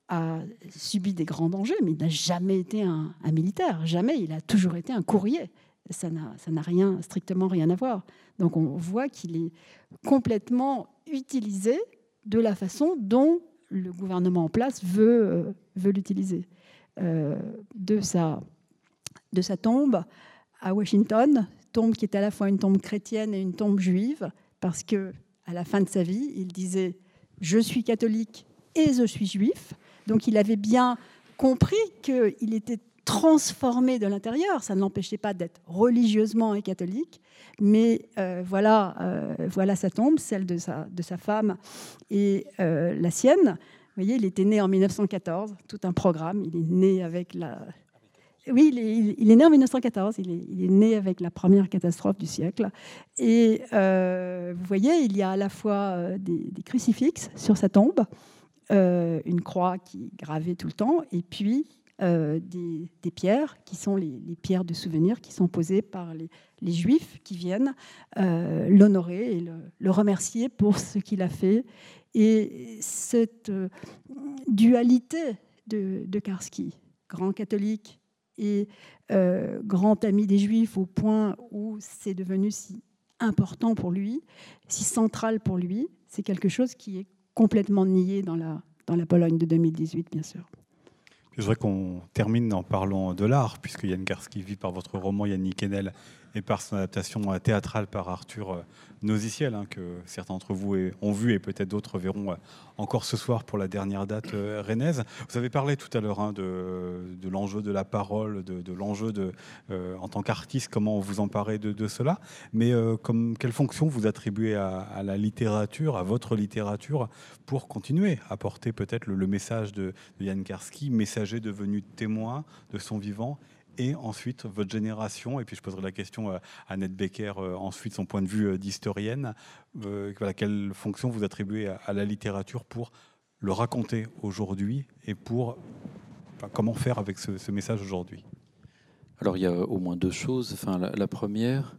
a subi des grands dangers, mais il n'a jamais été un, militaire. Jamais. Il a toujours été un courrier. Ça n'a strictement rien à voir. Donc, on voit qu'il est complètement utilisé de la façon dont le gouvernement en place veut, l'utiliser. Euh, sa, de sa tombe à Washington, tombe qui est à la fois une tombe chrétienne et une tombe juive, parce que à la fin de sa vie, il disait je suis catholique et je suis juif. Donc il avait bien compris qu'il était transformé de l'intérieur. Ça ne l'empêchait pas d'être religieusement et catholique, mais euh, voilà, euh, voilà sa tombe, celle de sa, de sa femme et la sienne. Vous voyez, il était né en 1914, tout un programme. Il est né avec la. Oui, il est, né en 1914. Il est, né avec la première catastrophe du siècle. Et euh, vous voyez, il y a à la fois euh, des, crucifixes sur sa tombe, euh, une croix qui est gravée tout le temps, et puis des, pierres qui sont les, pierres de souvenir qui sont posées par les, juifs qui viennent l'honorer et le, remercier pour ce qu'il a fait et cette dualité de, Karski, grand catholique et euh, grand ami des Juifs au point où c'est devenu si important pour lui, si central pour lui, c'est quelque chose qui est complètement nié dans la, dans la Pologne de 2018, bien sûr. Je voudrais qu'on termine en parlant de l'art, puisque Yann Karski vit par votre roman Yannick Enel et par son adaptation théâtrale par Arthur euh, Nosiciel, hein, que certains d'entre vous ont vu et peut-être d'autres verront euh, encore ce soir pour la dernière date euh, rennaise. Vous avez parlé tout à l'heure hein, de, l'enjeu de la parole, de, l'enjeu de, en tant qu'artiste, comment vous emparez de, cela, mais comme, quelle fonction vous attribuez à, la littérature, à votre littérature, pour continuer à porter peut-être le, message de, Yann Karski, messager devenu témoin de son vivant et ensuite votre génération, et puis je poserai la question à Annette Becker, euh, ensuite son point de vue euh, d'historienne, euh, quelle fonction vous attribuez à, la littérature pour le raconter aujourd'hui et pour comment faire avec ce, message aujourd'hui? Alors il y a au moins deux choses. Enfin, la, première,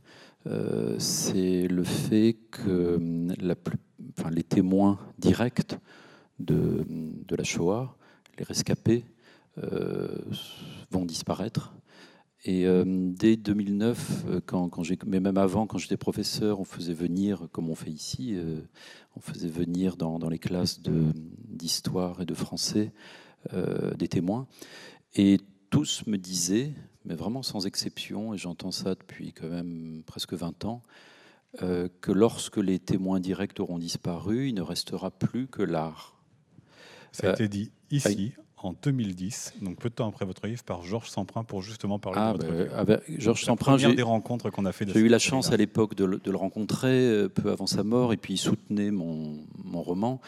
c'est le fait que enfin, les témoins directs de, de, la Shoah, les rescapés, vont disparaître. Et euh, dès 2009, euh, quand, quand mais même avant, quand j'étais professeur, on faisait venir, comme on fait ici, euh, on faisait venir dans, dans les classes d'histoire et de français des témoins. Et tous me disaient, mais vraiment sans exception, et j'entends ça depuis quand même presque 20 ans, que lorsque les témoins directs auront disparu, il ne restera plus que l'art. Ça a été dit ici, en 2010, donc peu de temps après votre livre, par Georges Semprin pour justement parler ah, de votre bah, livre. Ah bah, Georges Semprin, j'ai des rencontres qu'on a fait. J'ai eu la chance à l'époque de, le rencontrer euh, peu avant sa mort, et puis il soutenait mon, mon roman.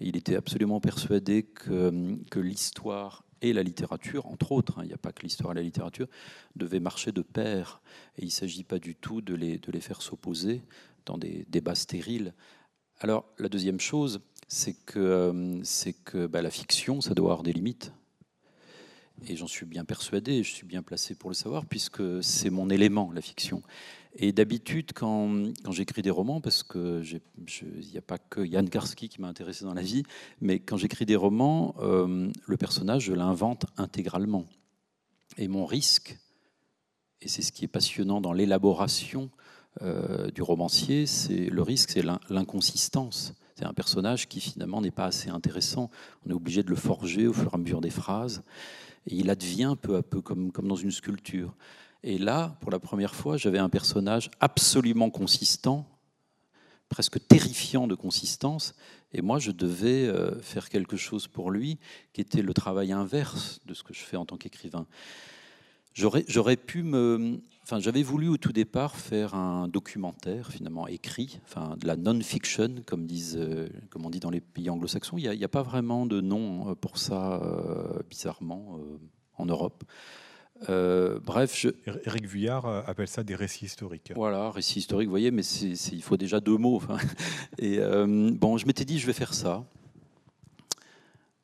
Et il était absolument persuadé que, que l'histoire et la littérature, entre autres, hein, il n'y a pas que l'histoire et la littérature, devaient marcher de pair. Et il ne s'agit pas du tout de les, de les faire s'opposer dans des débats stériles. Alors, la deuxième chose, c'est que, euh, c'est que bah, la fiction, ça doit avoir des limites. Et j'en suis bien persuadé, je suis bien placé pour le savoir, puisque c'est mon élément, la fiction. Et d'habitude, quand, quand j'écris des romans, parce qu'il n'y a pas que Yann Karski qui m'a intéressé dans la vie, mais quand j'écris des romans, euh, le personnage, je l'invente intégralement. Et mon risque, et c'est ce qui est passionnant dans l'élaboration euh, du romancier, c'est le risque, c'est l'inconsistance. Un personnage qui finalement n'est pas assez intéressant. On est obligé de le forger au fur et à mesure des phrases. Et il advient peu à peu comme, comme dans une sculpture. Et là, pour la première fois, j'avais un personnage absolument consistant, presque terrifiant de consistance. Et moi, je devais euh, faire quelque chose pour lui qui était le travail inverse de ce que je fais en tant qu'écrivain. J'aurais pu me. Enfin, j'avais voulu au tout départ faire un documentaire finalement écrit, enfin de la non-fiction, comme, disent, euh, comme on dit dans les pays anglo-saxons. Il n'y a, pas vraiment de nom euh, pour ça, bizarrement, en Europe. Euh, bref, je... Eric Vuillard euh, appelle ça des récits historiques. Voilà, récits historiques, vous voyez, mais il faut déjà deux mots. *laughs* Et euh, bon, je m'étais dit, je vais faire ça.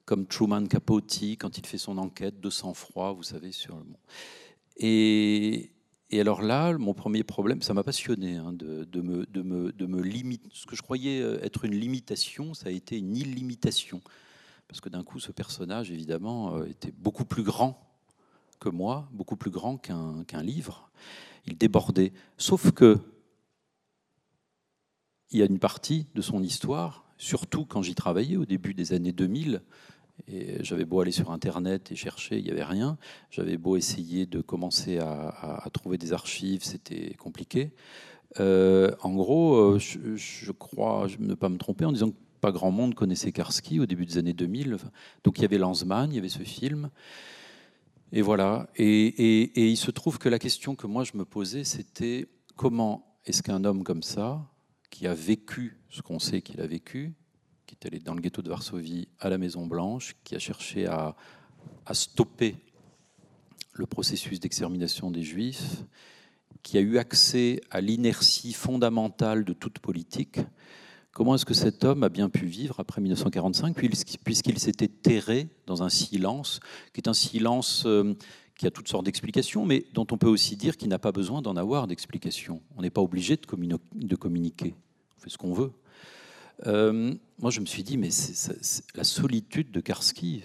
Comme Truman Capote, quand il fait son enquête de sang-froid, vous savez, sur le monde. Et, et, alors là, mon premier problème, ça m'a passionné hein, de, me, de, me, de me limiter. Ce que je croyais être une limitation, ça a été une illimitation. Parce que d'un coup, ce personnage, évidemment, était beaucoup plus grand que moi, beaucoup plus grand qu'un livre. Il débordait. Sauf que il y a une partie de son histoire, surtout quand j'y travaillais au début des années 2000, j'avais beau aller sur Internet et chercher, il n'y avait rien. J'avais beau essayer de commencer à, trouver des archives, c'était compliqué. Euh, en gros, euh, je, je, crois ne pas me tromper en disant que pas grand monde connaissait Karski au début des années 2000. Donc il y avait Lanzmann, il y avait ce film. Et voilà. Et, il se trouve que la question que moi je me posais, c'était comment est-ce qu'un homme comme ça, qui a vécu ce qu'on sait qu'il a vécu, qui est allé dans le ghetto de Varsovie à la Maison Blanche, qui a cherché à, stopper le processus d'extermination des Juifs, qui a eu accès à l'inertie fondamentale de toute politique, Comment est-ce que cet homme a bien pu vivre après 1945, puisqu'il s'était terré dans un silence, qui est un silence euh, qui a toutes sortes d'explications, mais dont on peut aussi dire qu'il n'a pas besoin d'en avoir d'explications. On n'est pas obligé de, communiquer. On fait ce qu'on veut. Euh, moi, je me suis dit, mais c'est la solitude de Karski.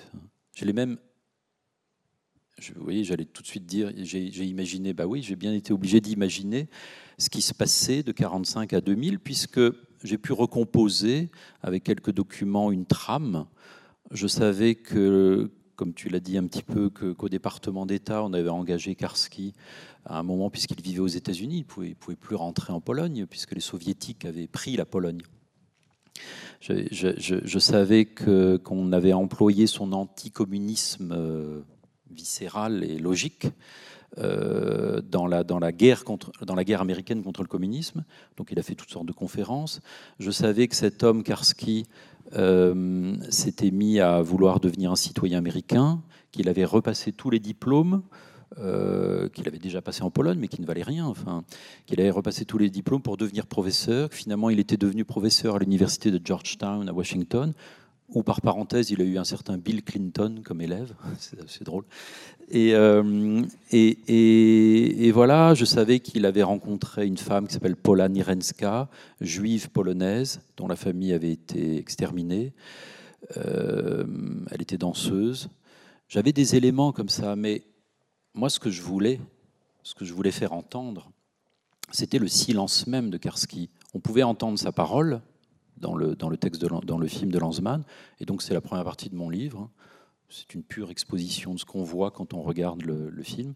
J'ai les mêmes. vous voyez, j'allais tout de suite dire, j'ai imaginé, bah oui, j'ai bien été obligé d'imaginer ce qui se passait de 45 à 2000, puisque j'ai pu recomposer avec quelques documents une trame. Je savais que, comme tu l'as dit un petit peu, qu'au département d'État, on avait engagé Karski à un moment, puisqu'il vivait aux États-Unis. Il ne pouvait, plus rentrer en Pologne, puisque les soviétiques avaient pris la Pologne. Je, savais qu'on avait employé son anticommunisme euh, viscéral et logique euh, dans, la, guerre américaine contre le communisme. Donc il a fait toutes sortes de conférences. Je savais que cet homme, Karski, euh, s'était mis à vouloir devenir un citoyen américain, qu'il avait repassé tous les diplômes. Euh, qu'il avait déjà passé en Pologne, mais qui ne valait rien, enfin, qu'il avait repassé tous les diplômes pour devenir professeur. Finalement, il était devenu professeur à l'université de Georgetown à Washington, ou par parenthèse, il a eu un certain Bill Clinton comme élève, *laughs* c'est drôle. Euh, et, voilà, je savais qu'il avait rencontré une femme qui s'appelle Paula Nirenska, juive polonaise, dont la famille avait été exterminée. Euh, elle était danseuse. J'avais des éléments comme ça, mais moi, ce que je voulais, ce que je voulais faire entendre, c'était le silence même de Karski. On pouvait entendre sa parole, dans le, dans le texte dans le film de Lanzmann. Et donc c'est la première partie de mon livre. C'est une pure exposition de ce qu'on voit quand on regarde le, le, film.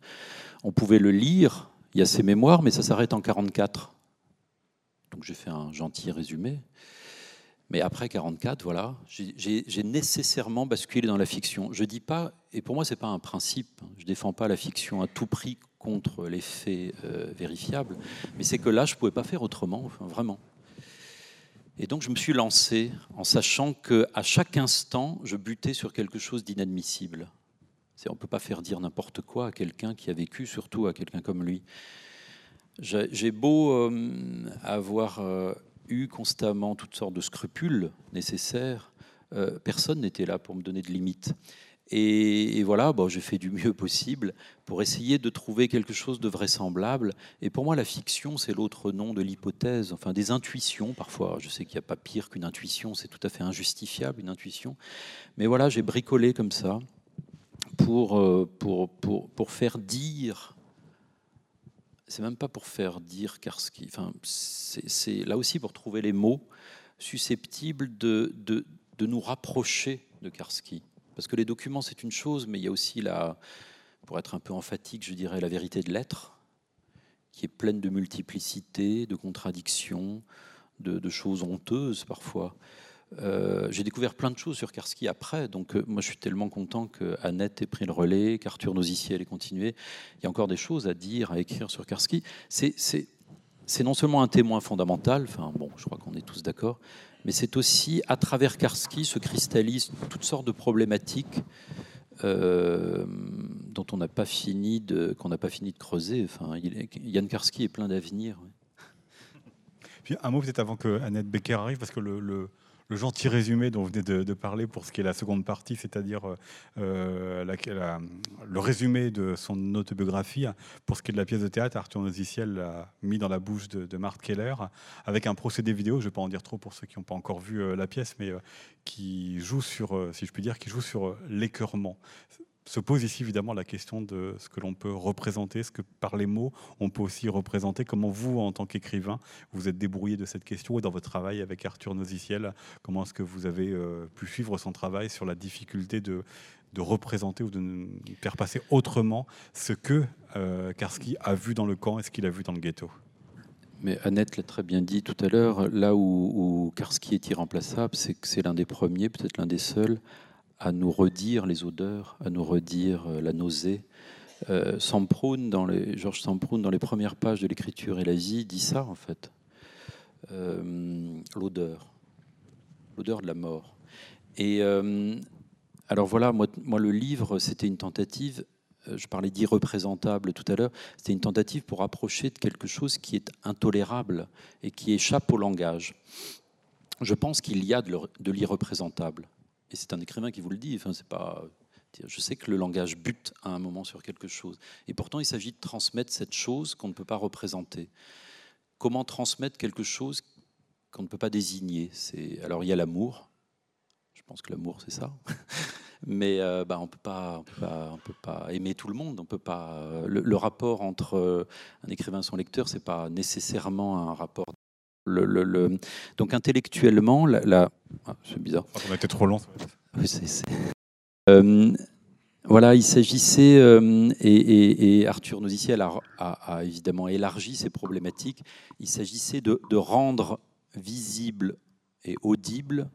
On pouvait le lire, il y a ses mémoires, mais ça s'arrête en 44. Donc j'ai fait un gentil résumé. Mais après 44, voilà, j'ai nécessairement basculé dans la fiction. Je dis pas, et pour moi c'est pas un principe. Je défends pas la fiction à tout prix contre les faits euh, vérifiables, mais c'est que là je pouvais pas faire autrement, vraiment. Et donc je me suis lancé en sachant qu'à chaque instant, je butais sur quelque chose d'inadmissible. On ne peut pas faire dire n'importe quoi à quelqu'un qui a vécu, surtout à quelqu'un comme lui. J'ai beau euh, avoir euh, eu constamment toutes sortes de scrupules nécessaires, euh, personne n'était là pour me donner de limites. Et, voilà, bon, j'ai fait du mieux possible pour essayer de trouver quelque chose de vraisemblable. Et pour moi, la fiction, c'est l'autre nom de l'hypothèse, enfin des intuitions parfois. Je sais qu'il n'y a pas pire qu'une intuition, c'est tout à fait injustifiable, une intuition. Mais voilà, j'ai bricolé comme ça pour, euh, pour, pour, pour faire dire c'est même pas pour faire dire Karski. Enfin, c'est là aussi pour trouver les mots susceptibles de, de, de nous rapprocher de Karski. Parce que les documents, c'est une chose, mais il y a aussi, la, pour être un peu emphatique, je dirais, la vérité de l'être. qui est pleine de multiplicité, de contradictions, de, choses honteuses parfois. Euh, j'ai découvert plein de choses sur Karski après, donc euh, moi je suis tellement content que Annette ait pris le relais, qu'Arthur Noziciel ait continué. Il y a encore des choses à dire, à écrire sur Karski. C'est non seulement un témoin fondamental, enfin bon, je crois qu'on est tous d'accord, mais c'est aussi à travers Karski se cristallisent toutes sortes de problématiques euh, dont on n'a pas fini de qu'on n'a pas fini de creuser. Enfin, Yann Karski est plein d'avenir. Un mot peut-être avant que Annette Becker arrive, parce que le gentil résumé dont vous venez de, parler pour ce qui est la seconde partie, c'est-à-dire euh, le résumé de son autobiographie. Pour ce qui est de la pièce de théâtre, Arthur Noziciel l'a mis dans la bouche de, de Marthe Keller avec un procédé vidéo. Je ne vais pas en dire trop pour ceux qui n'ont pas encore vu euh, la pièce, mais euh, qui joue sur, si je puis dire, qui joue sur l'écœurement se pose ici évidemment la question de ce que l'on peut représenter, ce que par les mots on peut aussi représenter. Comment vous, en tant qu'écrivain, vous êtes débrouillé de cette question et dans votre travail avec Arthur Noziciel, comment est-ce que vous avez euh, pu suivre son travail sur la difficulté de, de représenter ou de faire passer autrement ce que euh, Karski a vu dans le camp et ce qu'il a vu dans le ghetto? Mais Annette l'a très bien dit tout à l'heure, là où, où Karski est irremplaçable, c'est que c'est l'un des premiers, peut-être l'un des seuls, à nous redire les odeurs, à nous redire euh, la nausée. Euh, dans les, Georges Samproun, dans les premières pages de l'écriture et la vie, dit ça en fait. Euh, l'odeur, l'odeur de la mort. Et euh, alors voilà, moi le livre, c'était une tentative, je parlais d'irreprésentable tout à l'heure, c'était une tentative pour approcher de quelque chose qui est intolérable et qui échappe au langage. Je pense qu'il y a de l'irreprésentable et c'est un écrivain qui vous le dit. Enfin, c'est pas. Je sais que le langage bute à un moment sur quelque chose. Et pourtant, il s'agit de transmettre cette chose qu'on ne peut pas représenter. Comment transmettre quelque chose qu'on ne peut pas désigner? C'est alors il y a l'amour. Je pense que l'amour, c'est ça. *laughs* Mais euh, bah, on ne peut pas, aimer tout le monde. On peut pas. Le, rapport entre euh, un écrivain et son lecteur, c'est pas nécessairement un rapport le, donc intellectuellement, la, ah, c'est bizarre. On a été trop long. Euh, voilà, il s'agissait, euh, et, Arthur Noziciel a, évidemment élargi ces problématiques, il s'agissait de, rendre visible et audible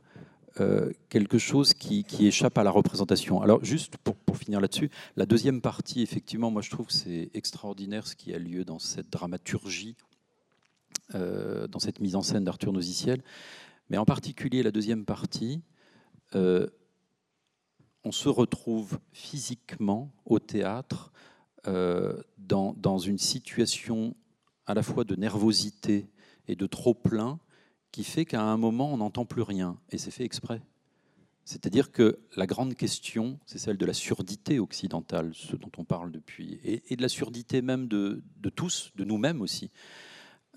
euh, quelque chose qui, échappe à la représentation. Alors juste pour, pour finir là-dessus, la deuxième partie, effectivement, moi je trouve que c'est extraordinaire ce qui a lieu dans cette dramaturgie euh, dans cette mise en scène d'Arthur Noziciel. Mais en particulier la deuxième partie, euh, on se retrouve physiquement au théâtre euh, dans, dans, une situation à la fois de nervosité et de trop-plein qui fait qu'à un moment, on n'entend plus rien. Et c'est fait exprès. C'est-à-dire que la grande question, c'est celle de la surdité occidentale, ce dont on parle depuis, et, de la surdité même de, de tous, de nous-mêmes aussi.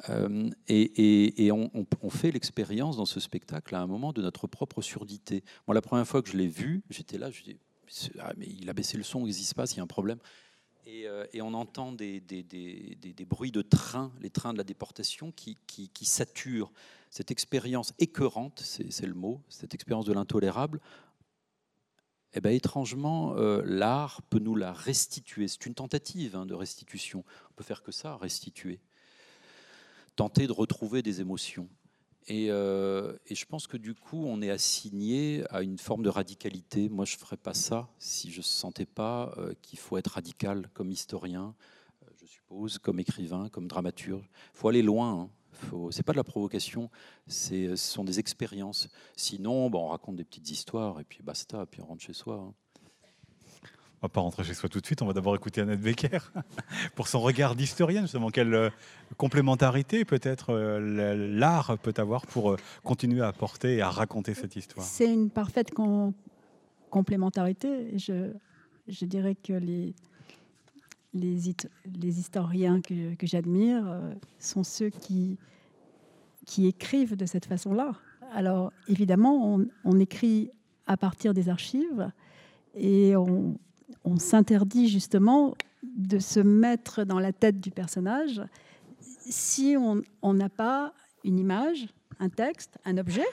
Euh, et, on, fait l'expérience dans ce spectacle à un moment de notre propre surdité. Moi, la première fois que je l'ai vu, j'étais là, je dis, ah, mais il a baissé le son, qui se passe Il y a un problème. Et, euh, on entend des, bruits de train, les trains de la déportation, qui, saturent cette expérience écœurante, c'est le mot, cette expérience de l'intolérable. Eh ben, étrangement, euh, l'art peut nous la restituer. C'est une tentative hein, de restitution. On peut faire que ça, restituer tenter de retrouver des émotions. Euh, et, je pense que du coup, on est assigné à une forme de radicalité. Moi, je ne ferais pas ça si je ne sentais pas euh, qu'il faut être radical comme historien, euh, je suppose, comme écrivain, comme dramaturge. Il faut aller loin. Hein. Ce n'est pas de la provocation, ce sont des expériences. Sinon, on raconte des petites histoires et puis basta, puis on rentre chez soi. Hein va pas rentrer chez soi tout de suite, on va d'abord écouter Annette Becker *laughs* pour son regard d'historienne, justement, quelle euh, complémentarité peut-être euh, l'art peut avoir pour euh, continuer à porter et à raconter cette histoire. C'est une parfaite complémentarité. Je, dirais que les, historiens que, j'admire sont ceux qui, qui écrivent de cette façon-là. Alors évidemment, on, on écrit à partir des archives et on, on s'interdit justement de se mettre dans la tête du personnage si on n'a pas une image, un texte, un objet.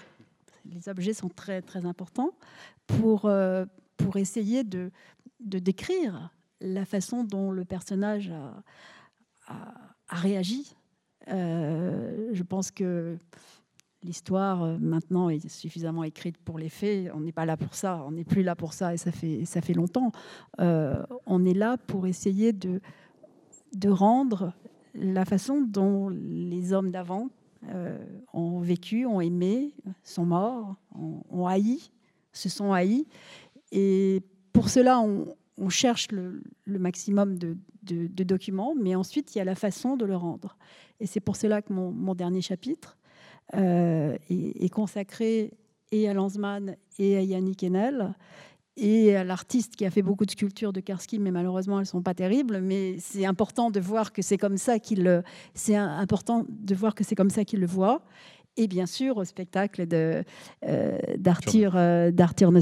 Les objets sont très, très importants pour, euh, pour essayer de, de, décrire la façon dont le personnage a, a réagi. je pense que l'histoire maintenant est suffisamment écrite pour les faits. On n'est pas là pour ça, on n'est plus là pour ça et ça fait, ça fait longtemps. on est là pour essayer de, de rendre la façon dont les hommes d'avant euh, ont vécu, ont aimé, sont morts, ont, haï, se sont haïs. Et pour cela, on, cherche le, maximum de, documents, mais ensuite, il y a la façon de le rendre. Et c'est pour cela que mon, dernier chapitre euh, est, est, consacré et à Lanzmann et à Yannick Enel et à l'artiste qui a fait beaucoup de sculptures de Karski, mais malheureusement elles sont pas terribles. Mais c'est important de voir que c'est comme ça qu'il, c'est important de voir que c'est comme ça qu'il le voit. Et bien sûr au spectacle de euh, d'Arthur euh, d'Arthur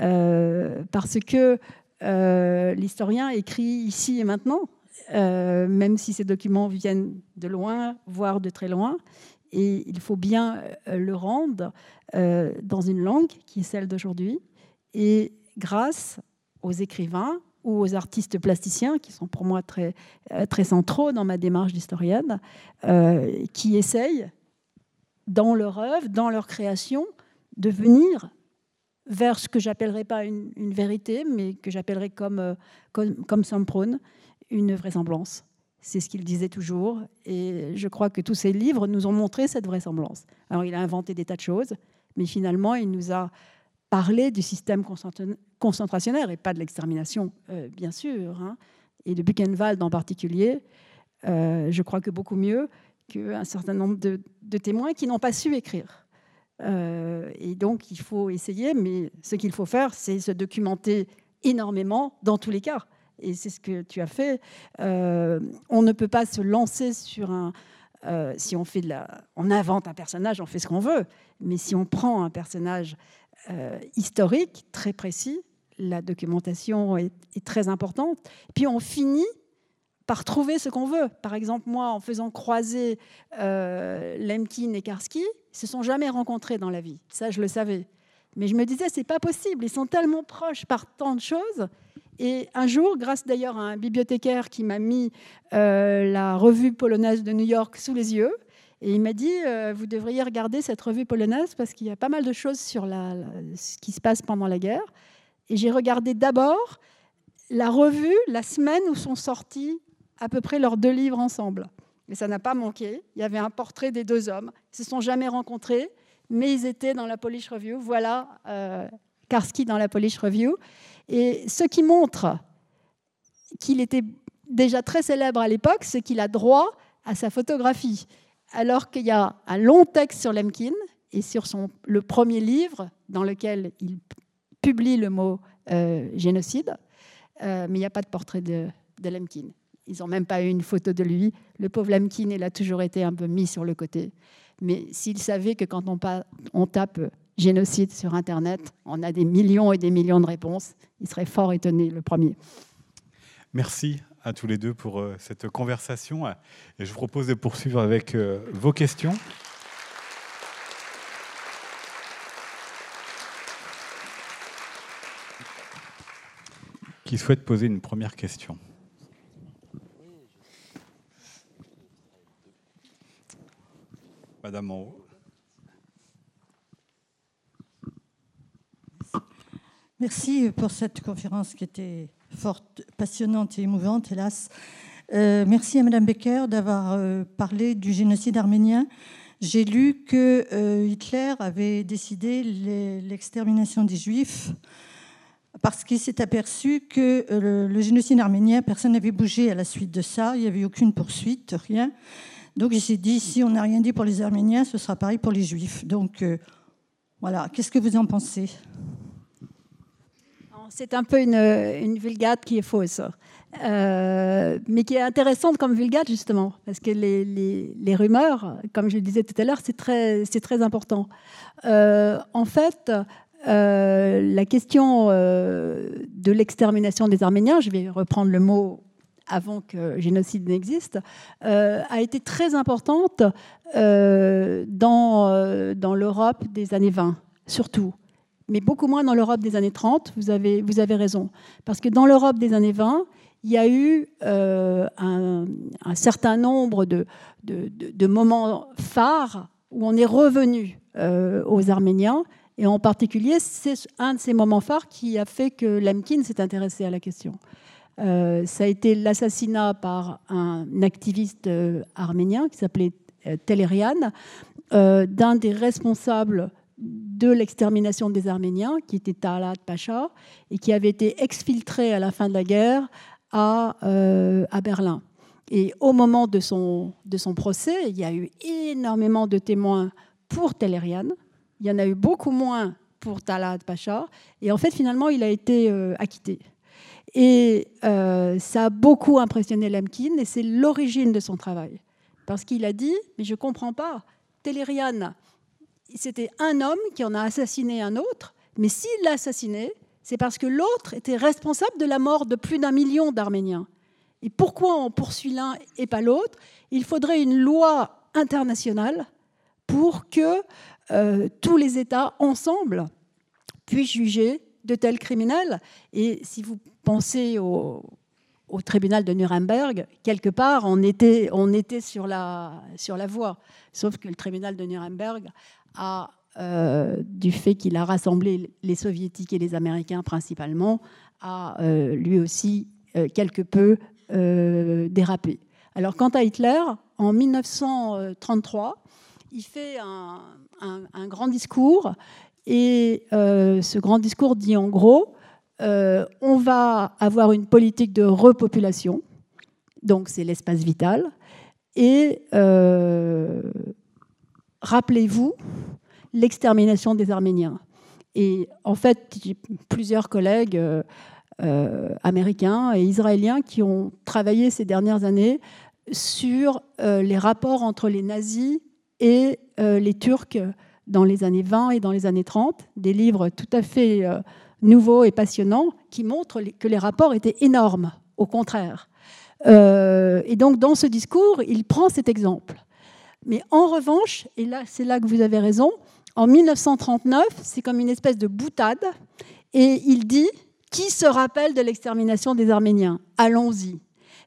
euh, parce que euh, l'historien écrit ici et maintenant, même si ces documents viennent de loin, voire de très loin. Et il faut bien le rendre dans une langue qui est celle d'aujourd'hui et grâce aux écrivains ou aux artistes plasticiens, qui sont pour moi très, euh, très centraux dans ma démarche d'historienne, euh, qui essayent, dans leur œuvre, dans leur création, de venir vers ce que j'appellerais pas une, vérité, mais que j'appellerais comme, euh, comme, comme une vraisemblance. C'est ce qu'il disait toujours, et je crois que tous ses livres nous ont montré cette vraisemblance. Alors il a inventé des tas de choses, mais finalement il nous a parler du système concentrationnaire et pas de l'extermination, euh, bien sûr, hein. et de Buchenwald en particulier, euh, je crois que beaucoup mieux qu'un certain nombre de, témoins qui n'ont pas su écrire. Euh, et donc, il faut essayer, mais ce qu'il faut faire, c'est se documenter énormément dans tous les cas. Et c'est ce que tu as fait. on ne peut pas se lancer sur un, si on fait de la, on invente un personnage, on fait ce qu'on veut. Mais si on prend un personnage euh, historique très précis. La documentation est, très importante. Puis on finit par trouver ce qu'on veut. Par exemple, moi, en faisant croiser euh, Lemkin et Karski, ils se sont jamais rencontrés dans la vie. Ça, je le savais. Mais je me disais, c'est pas possible. Ils sont tellement proches par tant de choses. Et un jour, grâce d'ailleurs à un bibliothécaire qui m'a mis euh, la revue polonaise de New York sous les yeux, et il m'a dit, euh, vous devriez regarder cette revue polonaise parce qu'il y a pas mal de choses sur ce qui se passe pendant la guerre. Et j'ai regardé d'abord la revue, la semaine où sont sortis à peu près leurs deux livres ensemble. Et ça n'a pas manqué. Il y avait un portrait des deux hommes. Ils se sont jamais rencontrés, mais ils étaient dans la Polish Review. Voilà euh, Karski dans la Polish Review. Et ce qui montre qu'il était déjà très célèbre à l'époque, c'est qu'il a droit à sa photographie alors qu'il y a un long texte sur Lemkin et sur le premier livre dans lequel il publie le mot euh, génocide, euh, mais il n'y a pas de portrait de, Lemkin. Ils n'ont même pas eu une photo de lui. Le pauvre Lemkin, il a toujours été un peu mis sur le côté. Mais s'il savait que quand on, on tape génocide sur Internet, on a des millions et des millions de réponses, il serait fort étonné, le premier. Merci à tous les deux pour euh, cette conversation. Et je vous propose de poursuivre avec euh, vos questions. Qui souhaite poser une première question? Madame en haut. Merci pour cette conférence qui était forte, passionnante et émouvante, hélas. Euh, merci à Madame Becker d'avoir euh, parlé du génocide arménien. J'ai lu que euh, Hitler avait décidé l'extermination des Juifs parce qu'il s'est aperçu que le, génocide arménien, personne n'avait bougé à la suite de ça, il n'y avait aucune poursuite, rien. Donc il s'est dit, si on n'a rien dit pour les Arméniens, ce sera pareil pour les Juifs. Donc voilà, qu'est-ce que vous en pensez? C'est un peu une, vulgate qui est fausse, euh, mais qui est intéressante comme vulgate justement, parce que les, rumeurs, comme je le disais tout à l'heure, c'est très, important. Euh, en fait, euh, la question de l'extermination des Arméniens, je vais reprendre le mot avant que génocide n'existe, a été très importante dans l'Europe des années 20, surtout mais beaucoup moins dans l'Europe des années 30. Vous avez, vous avez raison. Parce que dans l'Europe des années 20, il y a eu un, certain nombre de, de, moments phares où on est revenu aux Arméniens. Et en particulier, c'est un de ces moments phares qui a fait que Lemkin s'est intéressé à la question. Euh, ça a été l'assassinat par un activiste euh, arménien qui s'appelait euh, Telerian, d'un des responsables de l'extermination des Arméniens, qui était Talat Pacha, et qui avait été exfiltré à la fin de la guerre à, à Berlin. Et au moment de son, de son procès, il y a eu énormément de témoins pour Telerian. Il y en a eu beaucoup moins pour Talat Pacha. Et en fait, finalement, il a été acquitté. Et euh, ça a beaucoup impressionné Lemkin et c'est l'origine de son travail. Parce qu'il a dit, mais je ne comprends pas, Télériane, c'était un homme qui en a assassiné un autre, mais s'il l'a assassiné, c'est parce que l'autre était responsable de la mort de plus d'un million d'Arméniens. Et pourquoi on poursuit l'un et pas l'autre? Il faudrait une loi internationale pour que euh, tous les États ensemble puissent juger de tels criminels. Et si vous pensez au, tribunal de Nuremberg, quelque part, on était, on était sur, la, sur la voie. Sauf que le tribunal de Nuremberg a, euh, du fait qu'il a rassemblé les soviétiques et les américains principalement, a euh, lui aussi euh, quelque peu dérapé. Alors quant à Hitler, en 1933, il fait un, grand discours et ce grand discours dit en gros, on va avoir une politique de repopulation, donc c'est l'espace vital. Et rappelez-vous l'extermination des Arméniens. Et en fait, plusieurs collègues euh, américains et israéliens qui ont travaillé ces dernières années sur les rapports entre les nazis et les Turcs dans les années 20 et dans les années 30, des livres tout à fait nouveau et passionnant qui montre que les rapports étaient énormes, au contraire. Euh, et donc, dans ce discours, il prend cet exemple. Mais en revanche, et là, c'est là que vous avez raison, en 1939, c'est comme une espèce de boutade, et il dit Qui se rappelle de l'extermination des Arméniens? Allons-y.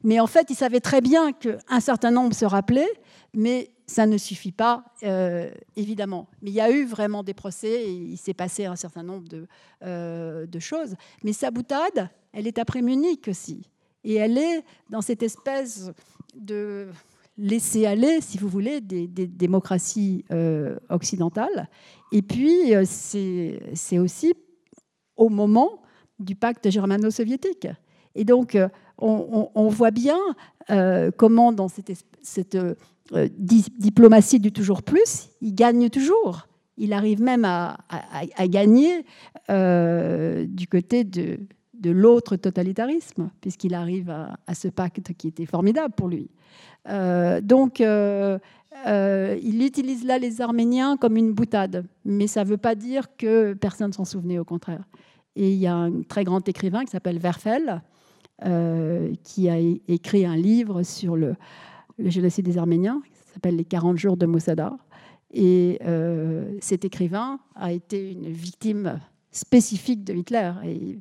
Mais en fait, il savait très bien qu'un certain nombre se rappelaient, mais ça ne suffit pas, euh, évidemment. Mais il y a eu vraiment des procès il s'est passé un certain nombre de, euh, de, choses. Mais sa boutade, elle est après Munich aussi. Et elle est dans cette espèce de laisser aller, si vous voulez, des, démocraties euh, occidentales. Et puis, c'est aussi au moment du pacte germano-soviétique. Et donc, on, voit bien comment dans cette, euh, diplomatie du toujours plus, il gagne toujours. Il arrive même à, gagner euh, du côté de, l'autre totalitarisme, puisqu'il arrive à, ce pacte qui était formidable pour lui. Euh, donc, il utilise là les Arméniens comme une boutade, mais ça ne veut pas dire que personne s'en souvenait, au contraire. Et il y a un très grand écrivain qui s'appelle Verfel, qui a écrit un livre sur le, génocide des Arméniens, qui s'appelle Les 40 jours de Moussada. Et euh, cet écrivain a été une victime spécifique de Hitler. Et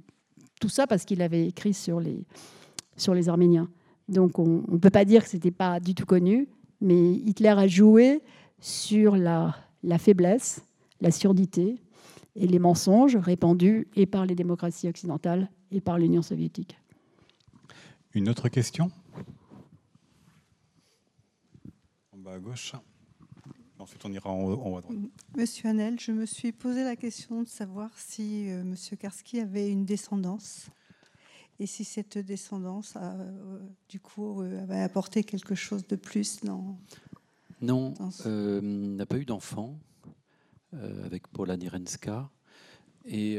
tout ça parce qu'il avait écrit sur les, sur les Arméniens. Donc on ne peut pas dire que ce n'était pas du tout connu, mais Hitler a joué sur la, la faiblesse, la surdité et les mensonges répandus et par les démocraties occidentales et par l'Union soviétique. Une autre question? À gauche. Ensuite, on ira en haut, à droite. Monsieur Hanel, je me suis posé la question de savoir si euh, Monsieur Karski avait une descendance et si cette descendance, a, euh, du coup, euh, avait apporté quelque chose de plus dans. Non, n'a pas eu d'enfant avec Paula Nirenska. Et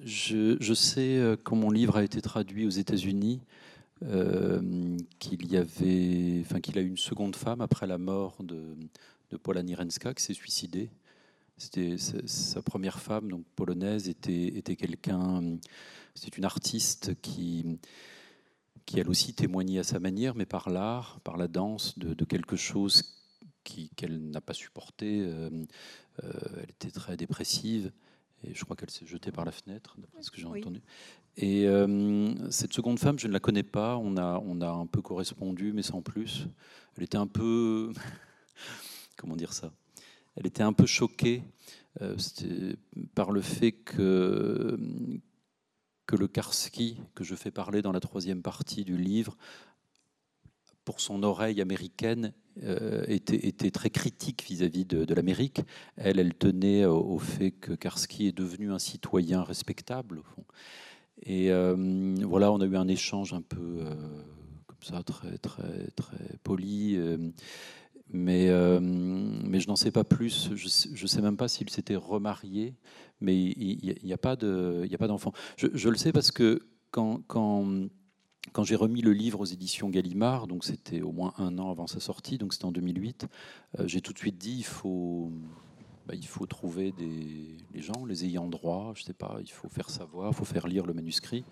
je, je, sais, quand mon livre a été traduit aux États-Unis, euh, qu'il y avait, enfin qu'il a eu une seconde femme après la mort de, de Paula Nirenska, qui s'est suicidée. C'était sa première femme, donc polonaise, était, était quelqu'un, c'est une artiste qui, qui elle aussi témoignait à sa manière, mais par l'art, par la danse, de, quelque chose qu'elle n'a pas supporté. Euh, euh, elle était très dépressive Et je crois qu'elle s'est jetée par la fenêtre, d'après ce que j'ai entendu. Et euh, cette seconde femme, je ne la connais pas. On a, on a un peu correspondu, mais sans plus. Elle était un peu. Comment dire ça Elle était un peu choquée euh, par le fait que, que le Karski, que je fais parler dans la troisième partie du livre, pour son oreille américaine, euh, était, était, très critique vis-à-vis de, l'Amérique. Elle, elle tenait au, fait que Karski est devenu un citoyen respectable. Au fond. Et euh, voilà, on a eu un échange un peu comme ça, très, très, très poli. Mais, mais je n'en sais pas plus. Je ne sais même pas s'il s'était remarié, mais il n'y a, pas d'enfant. Je, le sais parce que quand, j'ai remis le livre aux éditions Gallimard, donc c'était au moins un an avant sa sortie, donc c'était en 2008, euh, j'ai tout de suite dit il faut, bah, trouver des, les gens, les ayants droit, je sais pas, il faut faire savoir, il faut faire lire le manuscrit.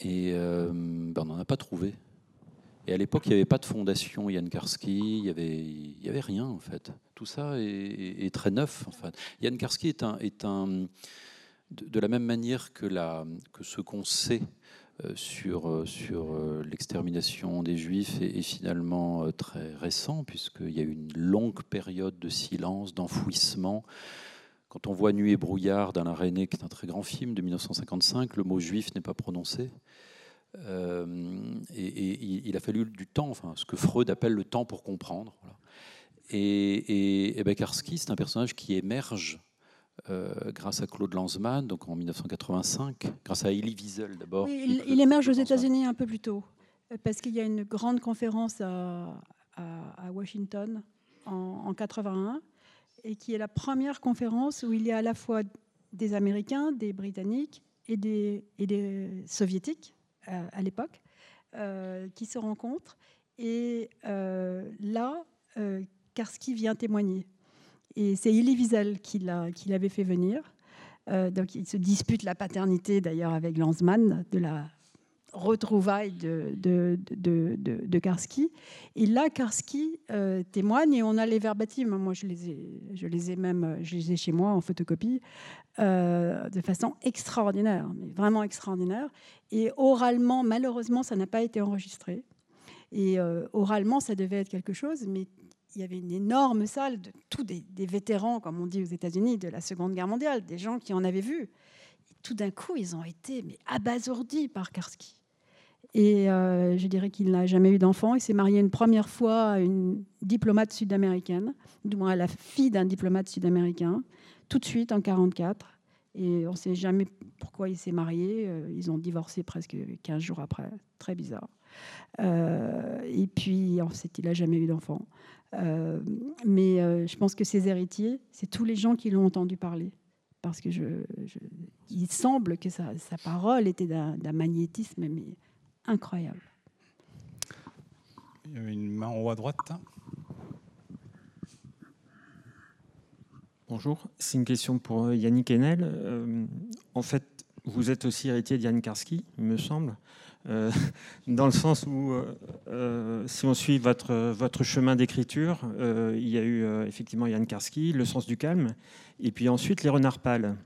Et euh, bah, on n'en a pas trouvé. Et à l'époque, il n'y avait pas de fondation Yann Karski, il n'y avait, y avait rien en fait. Tout ça est, très neuf. En. Yann Karski est un, de, la même manière que, ce qu'on sait euh, sur, euh, euh, l'extermination des Juifs est, finalement très récent, puisqu'il y a eu une longue période de silence, d'enfouissement. Quand on voit Nuit et brouillard d'Alain René, qui est un très grand film de 1955, le mot juif n'est pas prononcé. Et, il a fallu du temps, enfin, ce que Freud appelle le temps pour comprendre. Et, et, Bekarski, c'est un personnage qui émerge euh, grâce à Claude Lanzmann, donc en 1985, grâce à Elie Wiesel d'abord. il, émerge aux États-Unis un peu plus tôt, euh, parce qu'il y a une grande conférence à, Washington en, 1981, 81, et qui est la première conférence où il y a à la fois des Américains, des Britanniques et des, et des Soviétiques euh, à l'époque qui se rencontrent. Et là, Karski vient témoigner. Et c'est Elie Wiesel qui l'avait fait venir. Euh, donc il se dispute la paternité d'ailleurs avec Lanzmann de la retrouvaille de, de, de, de, Karski. Et là, Karski euh, témoigne et on a les verbatim. Moi, je les ai, je les ai même je les ai chez moi en photocopie euh, de façon extraordinaire, mais vraiment extraordinaire. Et oralement, malheureusement, ça n'a pas été enregistré. Et oralement, ça devait être quelque chose, mais il y avait une énorme salle de tous des, vétérans, comme on dit aux États-Unis, de la Seconde Guerre mondiale, des gens qui en avaient vu. tout d'un coup, ils ont été mais, abasourdis par Karski. Et euh, je dirais qu'il n'a jamais eu d'enfant. Il s'est marié une première fois à une diplomate sud-américaine, du moins à la fille d'un diplomate sud-américain, tout de suite en 1944. Et on ne sait jamais pourquoi il s'est marié. Euh, ils ont divorcé presque 15 jours après. Très bizarre. Euh, et puis, ensuite, il n'a jamais eu d'enfant. Mais je pense que ses héritiers, c'est tous les gens qui l'ont entendu parler. Parce que il semble que sa, parole était d'un magnétisme incroyable. Il y a une main en haut à droite. Bonjour, c'est une question pour Yannick Enel. en fait, vous êtes aussi héritier de Yann Karski, il me semble. Euh, *laughs* dans le sens où, euh, euh, si on suit votre, votre chemin d'écriture, il y a eu effectivement Yann Karski, Le sens du calme, et puis ensuite Les renards pâles.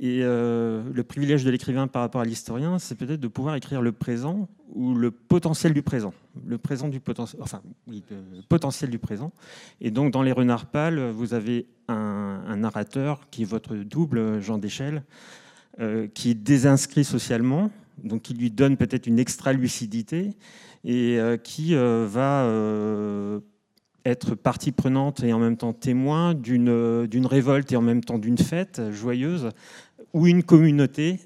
Et le privilège de l'écrivain par rapport à l'historien, c'est peut-être de pouvoir écrire le présent ou le potentiel du présent. Le présent du potentiel, enfin, oui, le potentiel du présent. Et donc, dans Les Renards Pâles, vous avez un, narrateur qui est votre double, Jean Deschelles, qui est désinscrit socialement, donc qui lui donne peut-être une extra lucidité et euh, qui euh, va euh, être partie prenante et en même temps témoin d'une révolte et en même temps d'une fête joyeuse où une communauté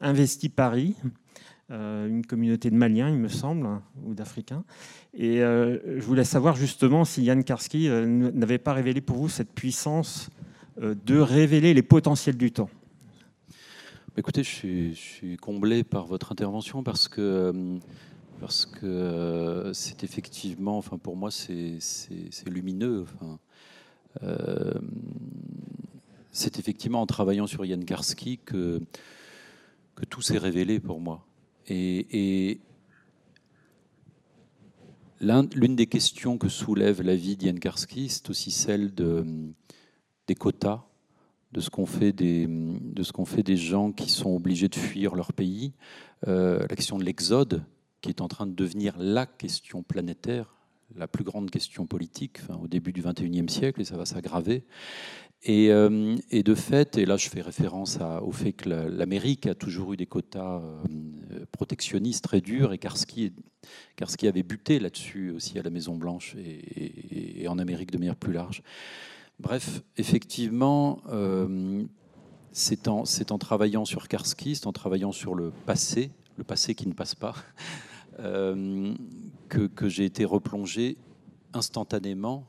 investit Paris, une communauté de Maliens, il me semble, ou d'Africains. Et je voulais savoir justement si Yann Karski n'avait pas révélé pour vous cette puissance de révéler les potentiels du temps. Écoutez, je suis, comblé par votre intervention parce que euh, parce que euh, c'est effectivement, enfin pour moi c'est lumineux. Euh, c'est effectivement en travaillant sur Yann Karski que tout s'est révélé pour moi. Et, l'une des questions que soulève la vie d'Yann Karski, c'est aussi celle de, des quotas de ce qu'on fait des gens qui sont obligés de fuir leur pays, la question de l'exode, qui est en train de devenir la question planétaire, la plus grande question politique au début du XXIe siècle, et ça va s'aggraver. Et, euh, et, de fait, et là je fais référence au fait que l'Amérique a toujours eu des quotas euh, protectionnistes très durs, et Karski, avait buté là-dessus aussi à la Maison-Blanche et, en Amérique de manière plus large. Bref, effectivement, euh, c'est en, travaillant sur Karski, c'est en travaillant sur le passé, le passé qui ne passe pas, euh, que, j'ai été replongé instantanément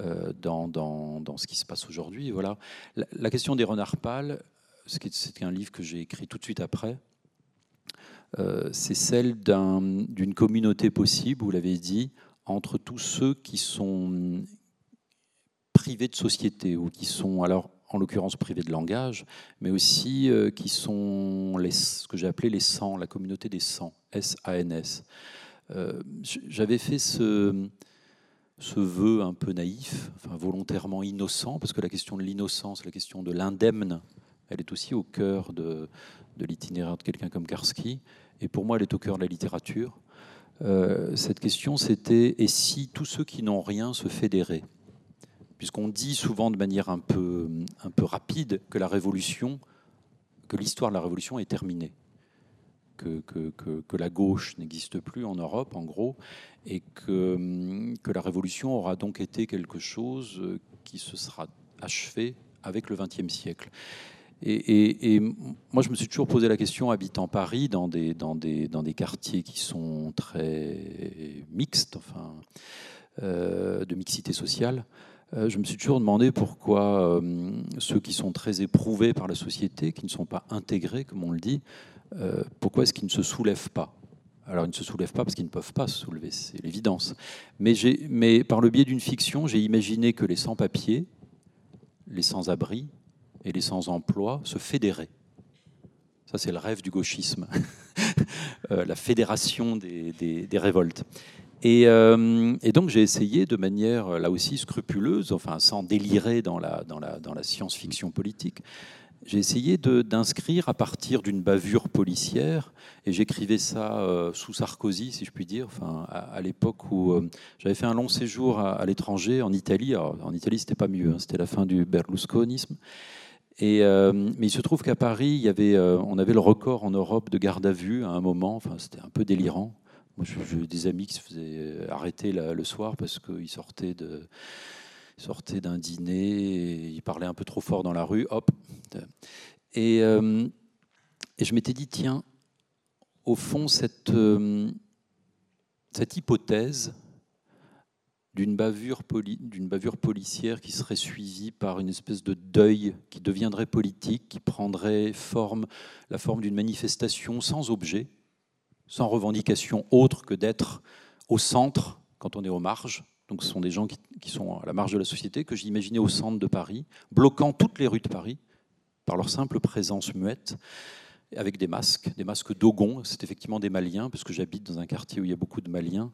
euh, dans, dans, ce qui se passe aujourd'hui. Voilà. La, question des renards pâles, c'est un livre que j'ai écrit tout de suite après, euh, c'est celle d'une communauté possible, vous l'avez dit, entre tous ceux qui sont privés de société ou qui sont alors en l'occurrence privés de langage, mais aussi euh, qui sont ce que j'ai appelé les sans, la communauté des sans, S-A-N-S. Euh, j'avais fait ce, ce vœu un peu naïf, volontairement innocent, parce que la question de l'innocence, la question de l'indemne, elle est aussi au cœur de, de l'itinéraire de quelqu'un comme Karski, et pour moi elle est au cœur de la littérature. Euh, cette question c'était et si tous ceux qui n'ont rien se fédéraient? Puisqu'on dit souvent de manière un peu, rapide que l'histoire de la révolution est terminée, que, la gauche n'existe plus en Europe, en gros, et que, la révolution aura donc été quelque chose qui se sera achevé avec le XXe siècle. Et, moi, je me suis toujours posé la question, habitant Paris, dans des, quartiers qui sont très mixtes, enfin, euh, de mixité sociale, euh, je me suis toujours demandé pourquoi euh, ceux qui sont très éprouvés par la société, qui ne sont pas intégrés, comme on le dit, euh, pourquoi est-ce qu'ils ne se soulèvent pas? Alors, ils ne se soulèvent pas parce qu'ils ne peuvent pas se soulever, c'est l'évidence. Mais, par le biais d'une fiction, j'ai imaginé que les sans-papiers, les sans-abri et les sans-emploi se fédéraient. Ça, c'est le rêve du gauchisme, *laughs* la fédération des révoltes. Euh, et, donc j'ai essayé de manière là aussi scrupuleuse, enfin sans délirer dans la, science-fiction politique, j'ai essayé d'inscrire à partir d'une bavure policière, et j'écrivais ça euh, sous Sarkozy, si je puis dire, enfin, à, l'époque où euh, j'avais fait un long séjour à, l'étranger, en Italie. en Italie, c'était pas mieux, hein, c'était la fin du berlusconisme. Mais il se trouve qu'à Paris, on avait le record en Europe de garde à vue à un moment, c'était un peu délirant. Moi, j'ai des amis qui se faisaient arrêter le soir parce qu'ils sortaient d'un dîner, et ils parlaient un peu trop fort dans la rue, hop. Et, euh, je m'étais dit, tiens, au fond, cette, euh, hypothèse d'une bavure, policière qui serait suivie par une espèce de deuil qui deviendrait politique, qui prendrait la forme d'une manifestation sans objet, sans revendication autre que d'être au centre quand on est aux marges. Donc ce sont des gens qui, sont à la marge de la société, que j'imaginais au centre de Paris, bloquant toutes les rues de Paris par leur simple présence muette, avec des masques, des masques d'Ogon. C'est effectivement des Maliens, parce que j'habite dans un quartier où il y a beaucoup de Maliens.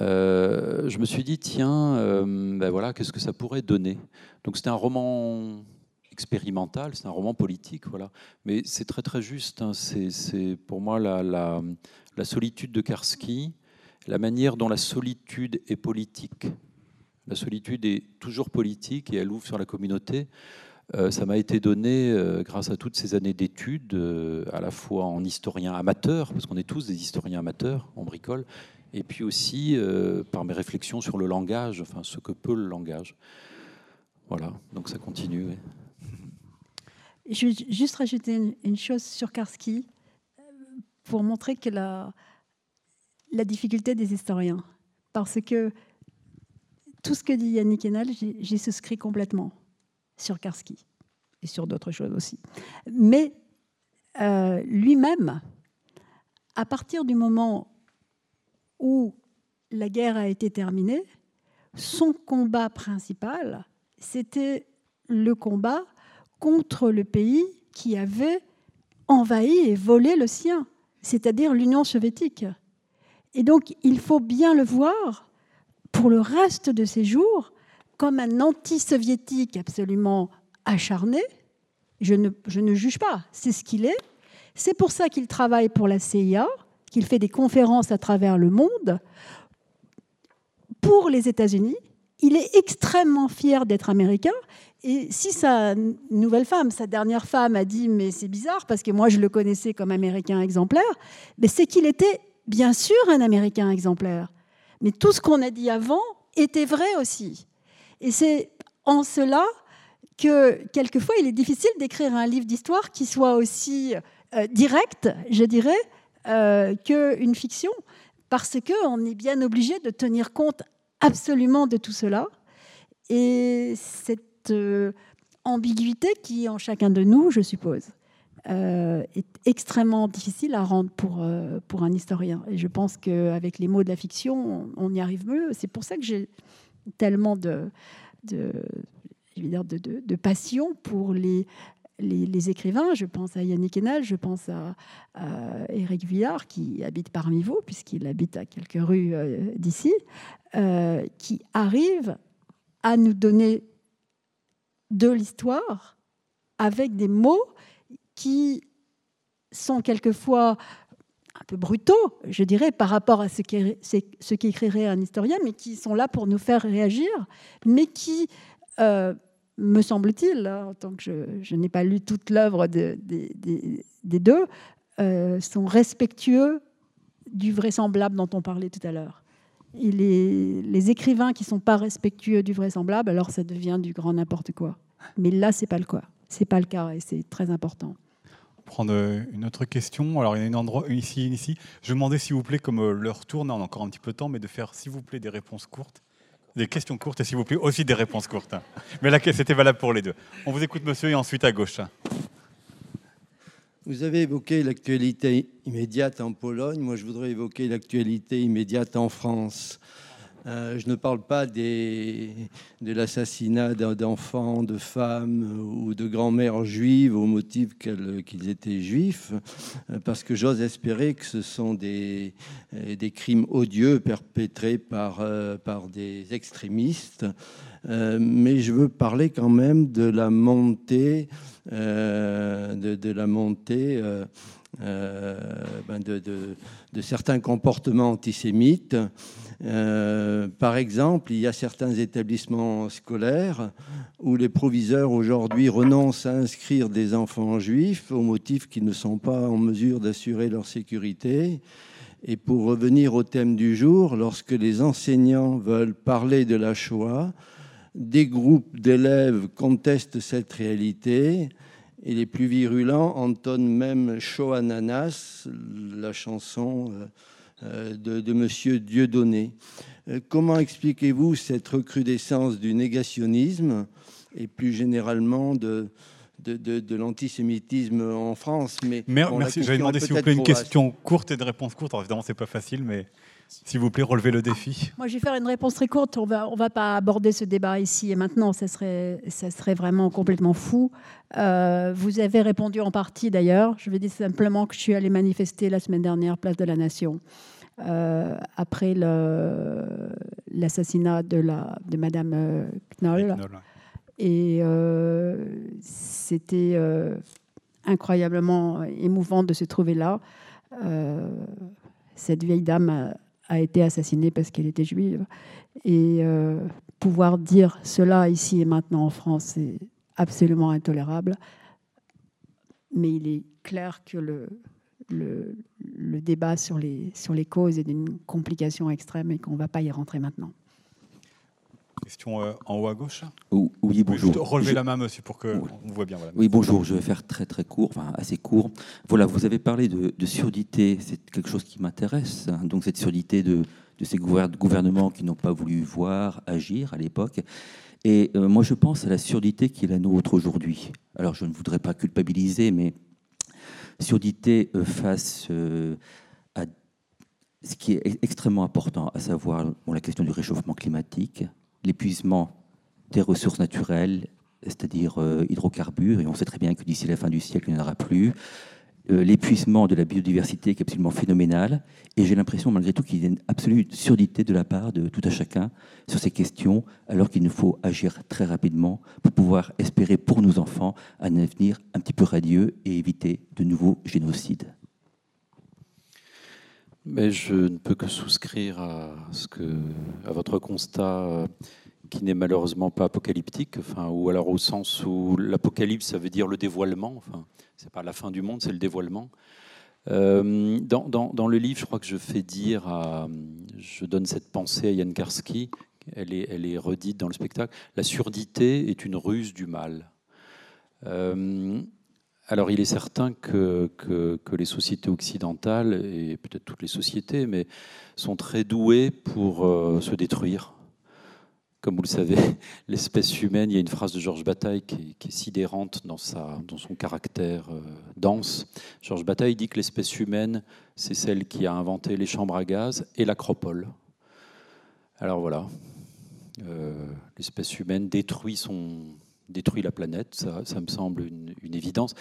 Euh, je me suis dit, tiens, euh, ben voilà, qu'est-ce que ça pourrait donner? Donc c'était un roman expérimental, c'est un roman politique, voilà. Mais c'est très très juste. Hein. C'est pour moi la, la, solitude de Karski, la manière dont la solitude est politique. La solitude est toujours politique et elle ouvre sur la communauté. Euh, ça m'a été donné euh, grâce à toutes ces années d'études, euh, à la fois en historien amateur, parce qu'on est tous des historiens amateurs, on bricole, et puis aussi par mes réflexions sur le langage, enfin ce que peut le langage. Voilà, donc ça continue. Je vais juste rajouter une, chose sur Karski pour montrer que la, difficulté des historiens. Parce que tout ce que dit Yannick Enel, j'y souscris complètement sur Karski et sur d'autres choses aussi. Mais euh, lui-même, à partir du moment où la guerre a été terminée, son combat principal, c'était le combat contre le pays qui avait envahi et volé le sien, c'est-à-dire l'Union soviétique. Et donc, il faut bien le voir pour le reste de ses jours comme un anti-soviétique absolument acharné. Je ne, je ne juge pas, c'est ce qu'il est. C'est pour ça qu'il travaille pour la CIA, qu'il fait des conférences à travers le monde pour les États-Unis. Il est extrêmement fier d'être américain. Et si sa nouvelle femme, sa dernière femme, a dit mais c'est bizarre parce que moi je le connaissais comme américain exemplaire, mais c'est qu'il était bien sûr un américain exemplaire. Mais tout ce qu'on a dit avant était vrai aussi. Et c'est en cela que quelquefois il est difficile d'écrire un livre d'histoire qui soit aussi euh, direct, je dirais, euh, qu'une fiction, parce qu'on est bien obligé de tenir compte absolument de tout cela. Et cette euh, ambiguïté qui en chacun de nous, je suppose, euh, est extrêmement difficile à rendre pour, euh, pour un historien. Et je pense qu'avec les mots de la fiction, on, y arrive mieux. C'est pour ça que j'ai tellement de, de, de, de, passion pour les, les, écrivains. Je pense à Yannick Enel, je pense à, Éric Villard, qui habite parmi vous, puisqu'il habite à quelques rues d'ici. Qui arrive à nous donner de l'histoire avec des mots qui sont quelquefois un peu brutaux, je dirais, par rapport à ce qu'écrirait un historien, mais qui sont là pour nous faire réagir, mais qui, euh, me semble-t-il, hein, en tant que je, n'ai pas lu toute l'œuvre des deux, euh, sont respectueux du vraisemblable dont on parlait tout à l'heure les, les écrivains qui sont pas respectueux du vraisemblable, alors ça devient du grand n'importe quoi. Mais là, c'est pas le cas. C'est pas le cas et c'est très important. Prendre euh, une autre question. Alors, il y a un endroit ici, ici. Je demandais, s'il vous plaît, comme euh, l'heure tourne, on a encore un petit peu de temps, mais de faire, s'il vous plaît, des réponses courtes, des questions courtes et s'il vous plaît aussi des réponses courtes. Mais là, c'était valable pour les deux. On vous écoute, monsieur, et ensuite à gauche. Vous avez évoqué l'actualité immédiate en Pologne. Moi, je voudrais évoquer l'actualité immédiate en France. Euh, je ne parle pas de l'assassinat d'enfants, de femmes ou de grand-mères juives au motif qu'ils étaient juifs, euh, parce que j'ose espérer que ce sont des, euh, crimes odieux perpétrés par des extrémistes. mais je veux parler quand même de la montée euh, de, la montée euh, euh, ben de, de, certains comportements antisémites. par exemple, il y a certains établissements scolaires où les proviseurs aujourd'hui renoncent à inscrire des enfants juifs au motif qu'ils ne sont pas en mesure d'assurer leur sécurité. Et pour revenir au thème du jour, lorsque les enseignants veulent parler de la Shoah, des groupes d'élèves contestent cette réalité et les plus virulents entonnent même Show Ananas, la chanson euh, euh, de, de Monsieur Dieudonné. Euh, comment expliquez-vous cette recrudescence du négationnisme et plus généralement de, de, l'antisémitisme en France? Mais, Merci, j'avais demandé s'il vous plaît une question courte et de réponse courte. Alors évidemment, c'est pas facile, mais s'il vous plaît, relevez le défi. Moi, je vais faire une réponse très courte. On va, on va pas aborder ce débat ici et maintenant. Ça serait, ça serait vraiment complètement fou. Euh, vous avez répondu en partie d'ailleurs. Je vais dire simplement que je suis allée manifester la semaine dernière, place de la Nation, euh, après l'assassinat de, la, de Madame euh, Knoll. Et c'était incroyablement émouvant de se trouver là. cette vieille dame a été assassinée parce qu'elle était juive. Et euh, pouvoir dire cela ici et maintenant en France, c'est absolument intolérable. Mais il est clair que le, le, le débat sur les, sur les causes est d'une complication extrême et qu'on ne va pas y rentrer maintenant. Question euh, en haut à gauche. Oui, bonjour. Relevez la main, monsieur, pour qu'on vous voit bien. Oui, bonjour. Je vais faire très très court, enfin assez court. Voilà, vous avez parlé de, surdité. C'est quelque chose qui m'intéresse. Hein. Donc cette surdité de, de ces gouvernements qui n'ont pas voulu voir agir à l'époque. Et euh, moi, je pense à la surdité qui est la nôtre aujourd'hui. Alors, je ne voudrais pas culpabiliser, mais surdité euh, face à ce qui est extrêmement important, à savoir la question du réchauffement climatique, l'épuisement des ressources naturelles, c'est-à-dire euh, hydrocarbures, et on sait très bien que d'ici la fin du siècle, il n'y en aura plus, euh, l'épuisement de la biodiversité qui est absolument phénoménal. Et j'ai l'impression, malgré tout, qu'il y a une absolue surdité de la part de tout à chacun sur ces questions, alors qu'il nous faut agir très rapidement pour pouvoir espérer pour nos enfants un avenir un petit peu radieux et éviter de nouveaux génocides. Mais je ne peux que souscrire à, votre constat euh, qui n'est malheureusement pas apocalyptique, enfin, ou alors au sens où l'apocalypse, ça veut dire le dévoilement. Enfin, c'est pas la fin du monde, c'est le dévoilement. Euh, dans, le livre, je crois que je fais dire, je donne cette pensée à Yann Karski, elle est, elle est redite dans le spectacle. La surdité est une ruse du mal. Euh, alors, il est certain que, les sociétés occidentales, et peut-être toutes les sociétés, mais sont très douées pour euh, se détruire comme vous le savez, *laughs* l'espèce humaine, il y a une phrase de Georges Bataille qui est, sidérante dans, son caractère euh, dense. Georges Bataille dit que l'espèce humaine, c'est celle qui a inventé les chambres à gaz et l'acropole. Alors voilà, euh, l'espèce humaine détruit son, détruit la planète, ça, me semble une, évidence.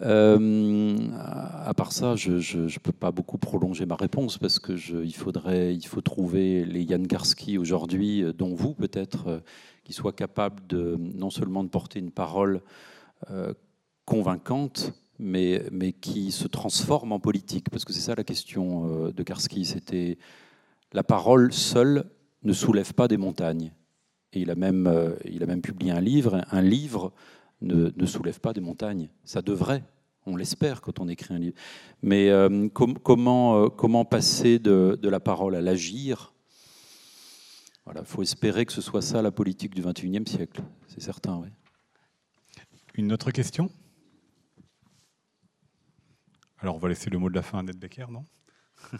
Euh, à part ça, je ne peux pas beaucoup prolonger ma réponse parce que il faudrait, il faut trouver les Jan Garski aujourd'hui, euh, dont vous peut-être, euh, qui soient capables de non seulement de porter une parole convaincante, mais, mais qui se transforme en politique, parce que c'est ça la question de Karski. C'était la parole seule ne soulève pas des montagnes. Et il a même, euh, il a même publié un livre. Un livre ne, ne soulève pas des montagnes. Ça devrait, on l'espère quand on écrit un livre. Mais euh, comment, euh, comment passer de, de, la parole à l'agir? Voilà, il faut espérer que ce soit ça la politique du XXIe siècle, c'est certain. Oui. Une autre question? Alors on va laisser le mot de la fin à Annette Becker, non? *laughs*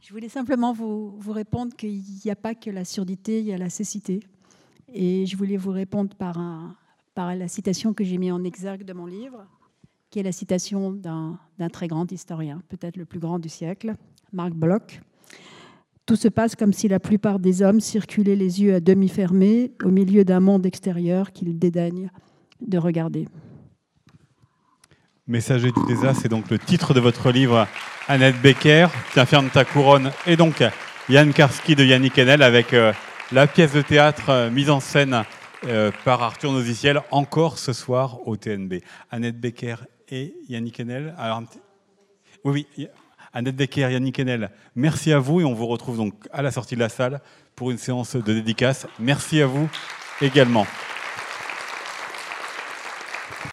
Je voulais simplement vous, vous répondre qu'il n'y a pas que la surdité, il y a la cécité. Et je voulais vous répondre par, la citation que j'ai mis en exergue de mon livre, qui est la citation d'un très grand historien, peut-être le plus grand du siècle, Marc Bloch. Tout se passe comme si la plupart des hommes circulaient les yeux à demi fermés au milieu d'un monde extérieur qu'ils dédaignent de regarder. Messager du désastre, c'est donc le titre de votre livre, Annette Becker. Tiens, ferme ta couronne. Et donc, Yann Karski de Yannick Enel avec euh, la pièce de théâtre euh, mise en scène euh, par Arthur Noziciel, encore ce soir au TNB. Annette Becker et Yannick Enel. oui, oui. Annette Becker, Yannick Enel, merci à vous et on vous retrouve donc à la sortie de la salle pour une séance de dédicace. Merci à vous également.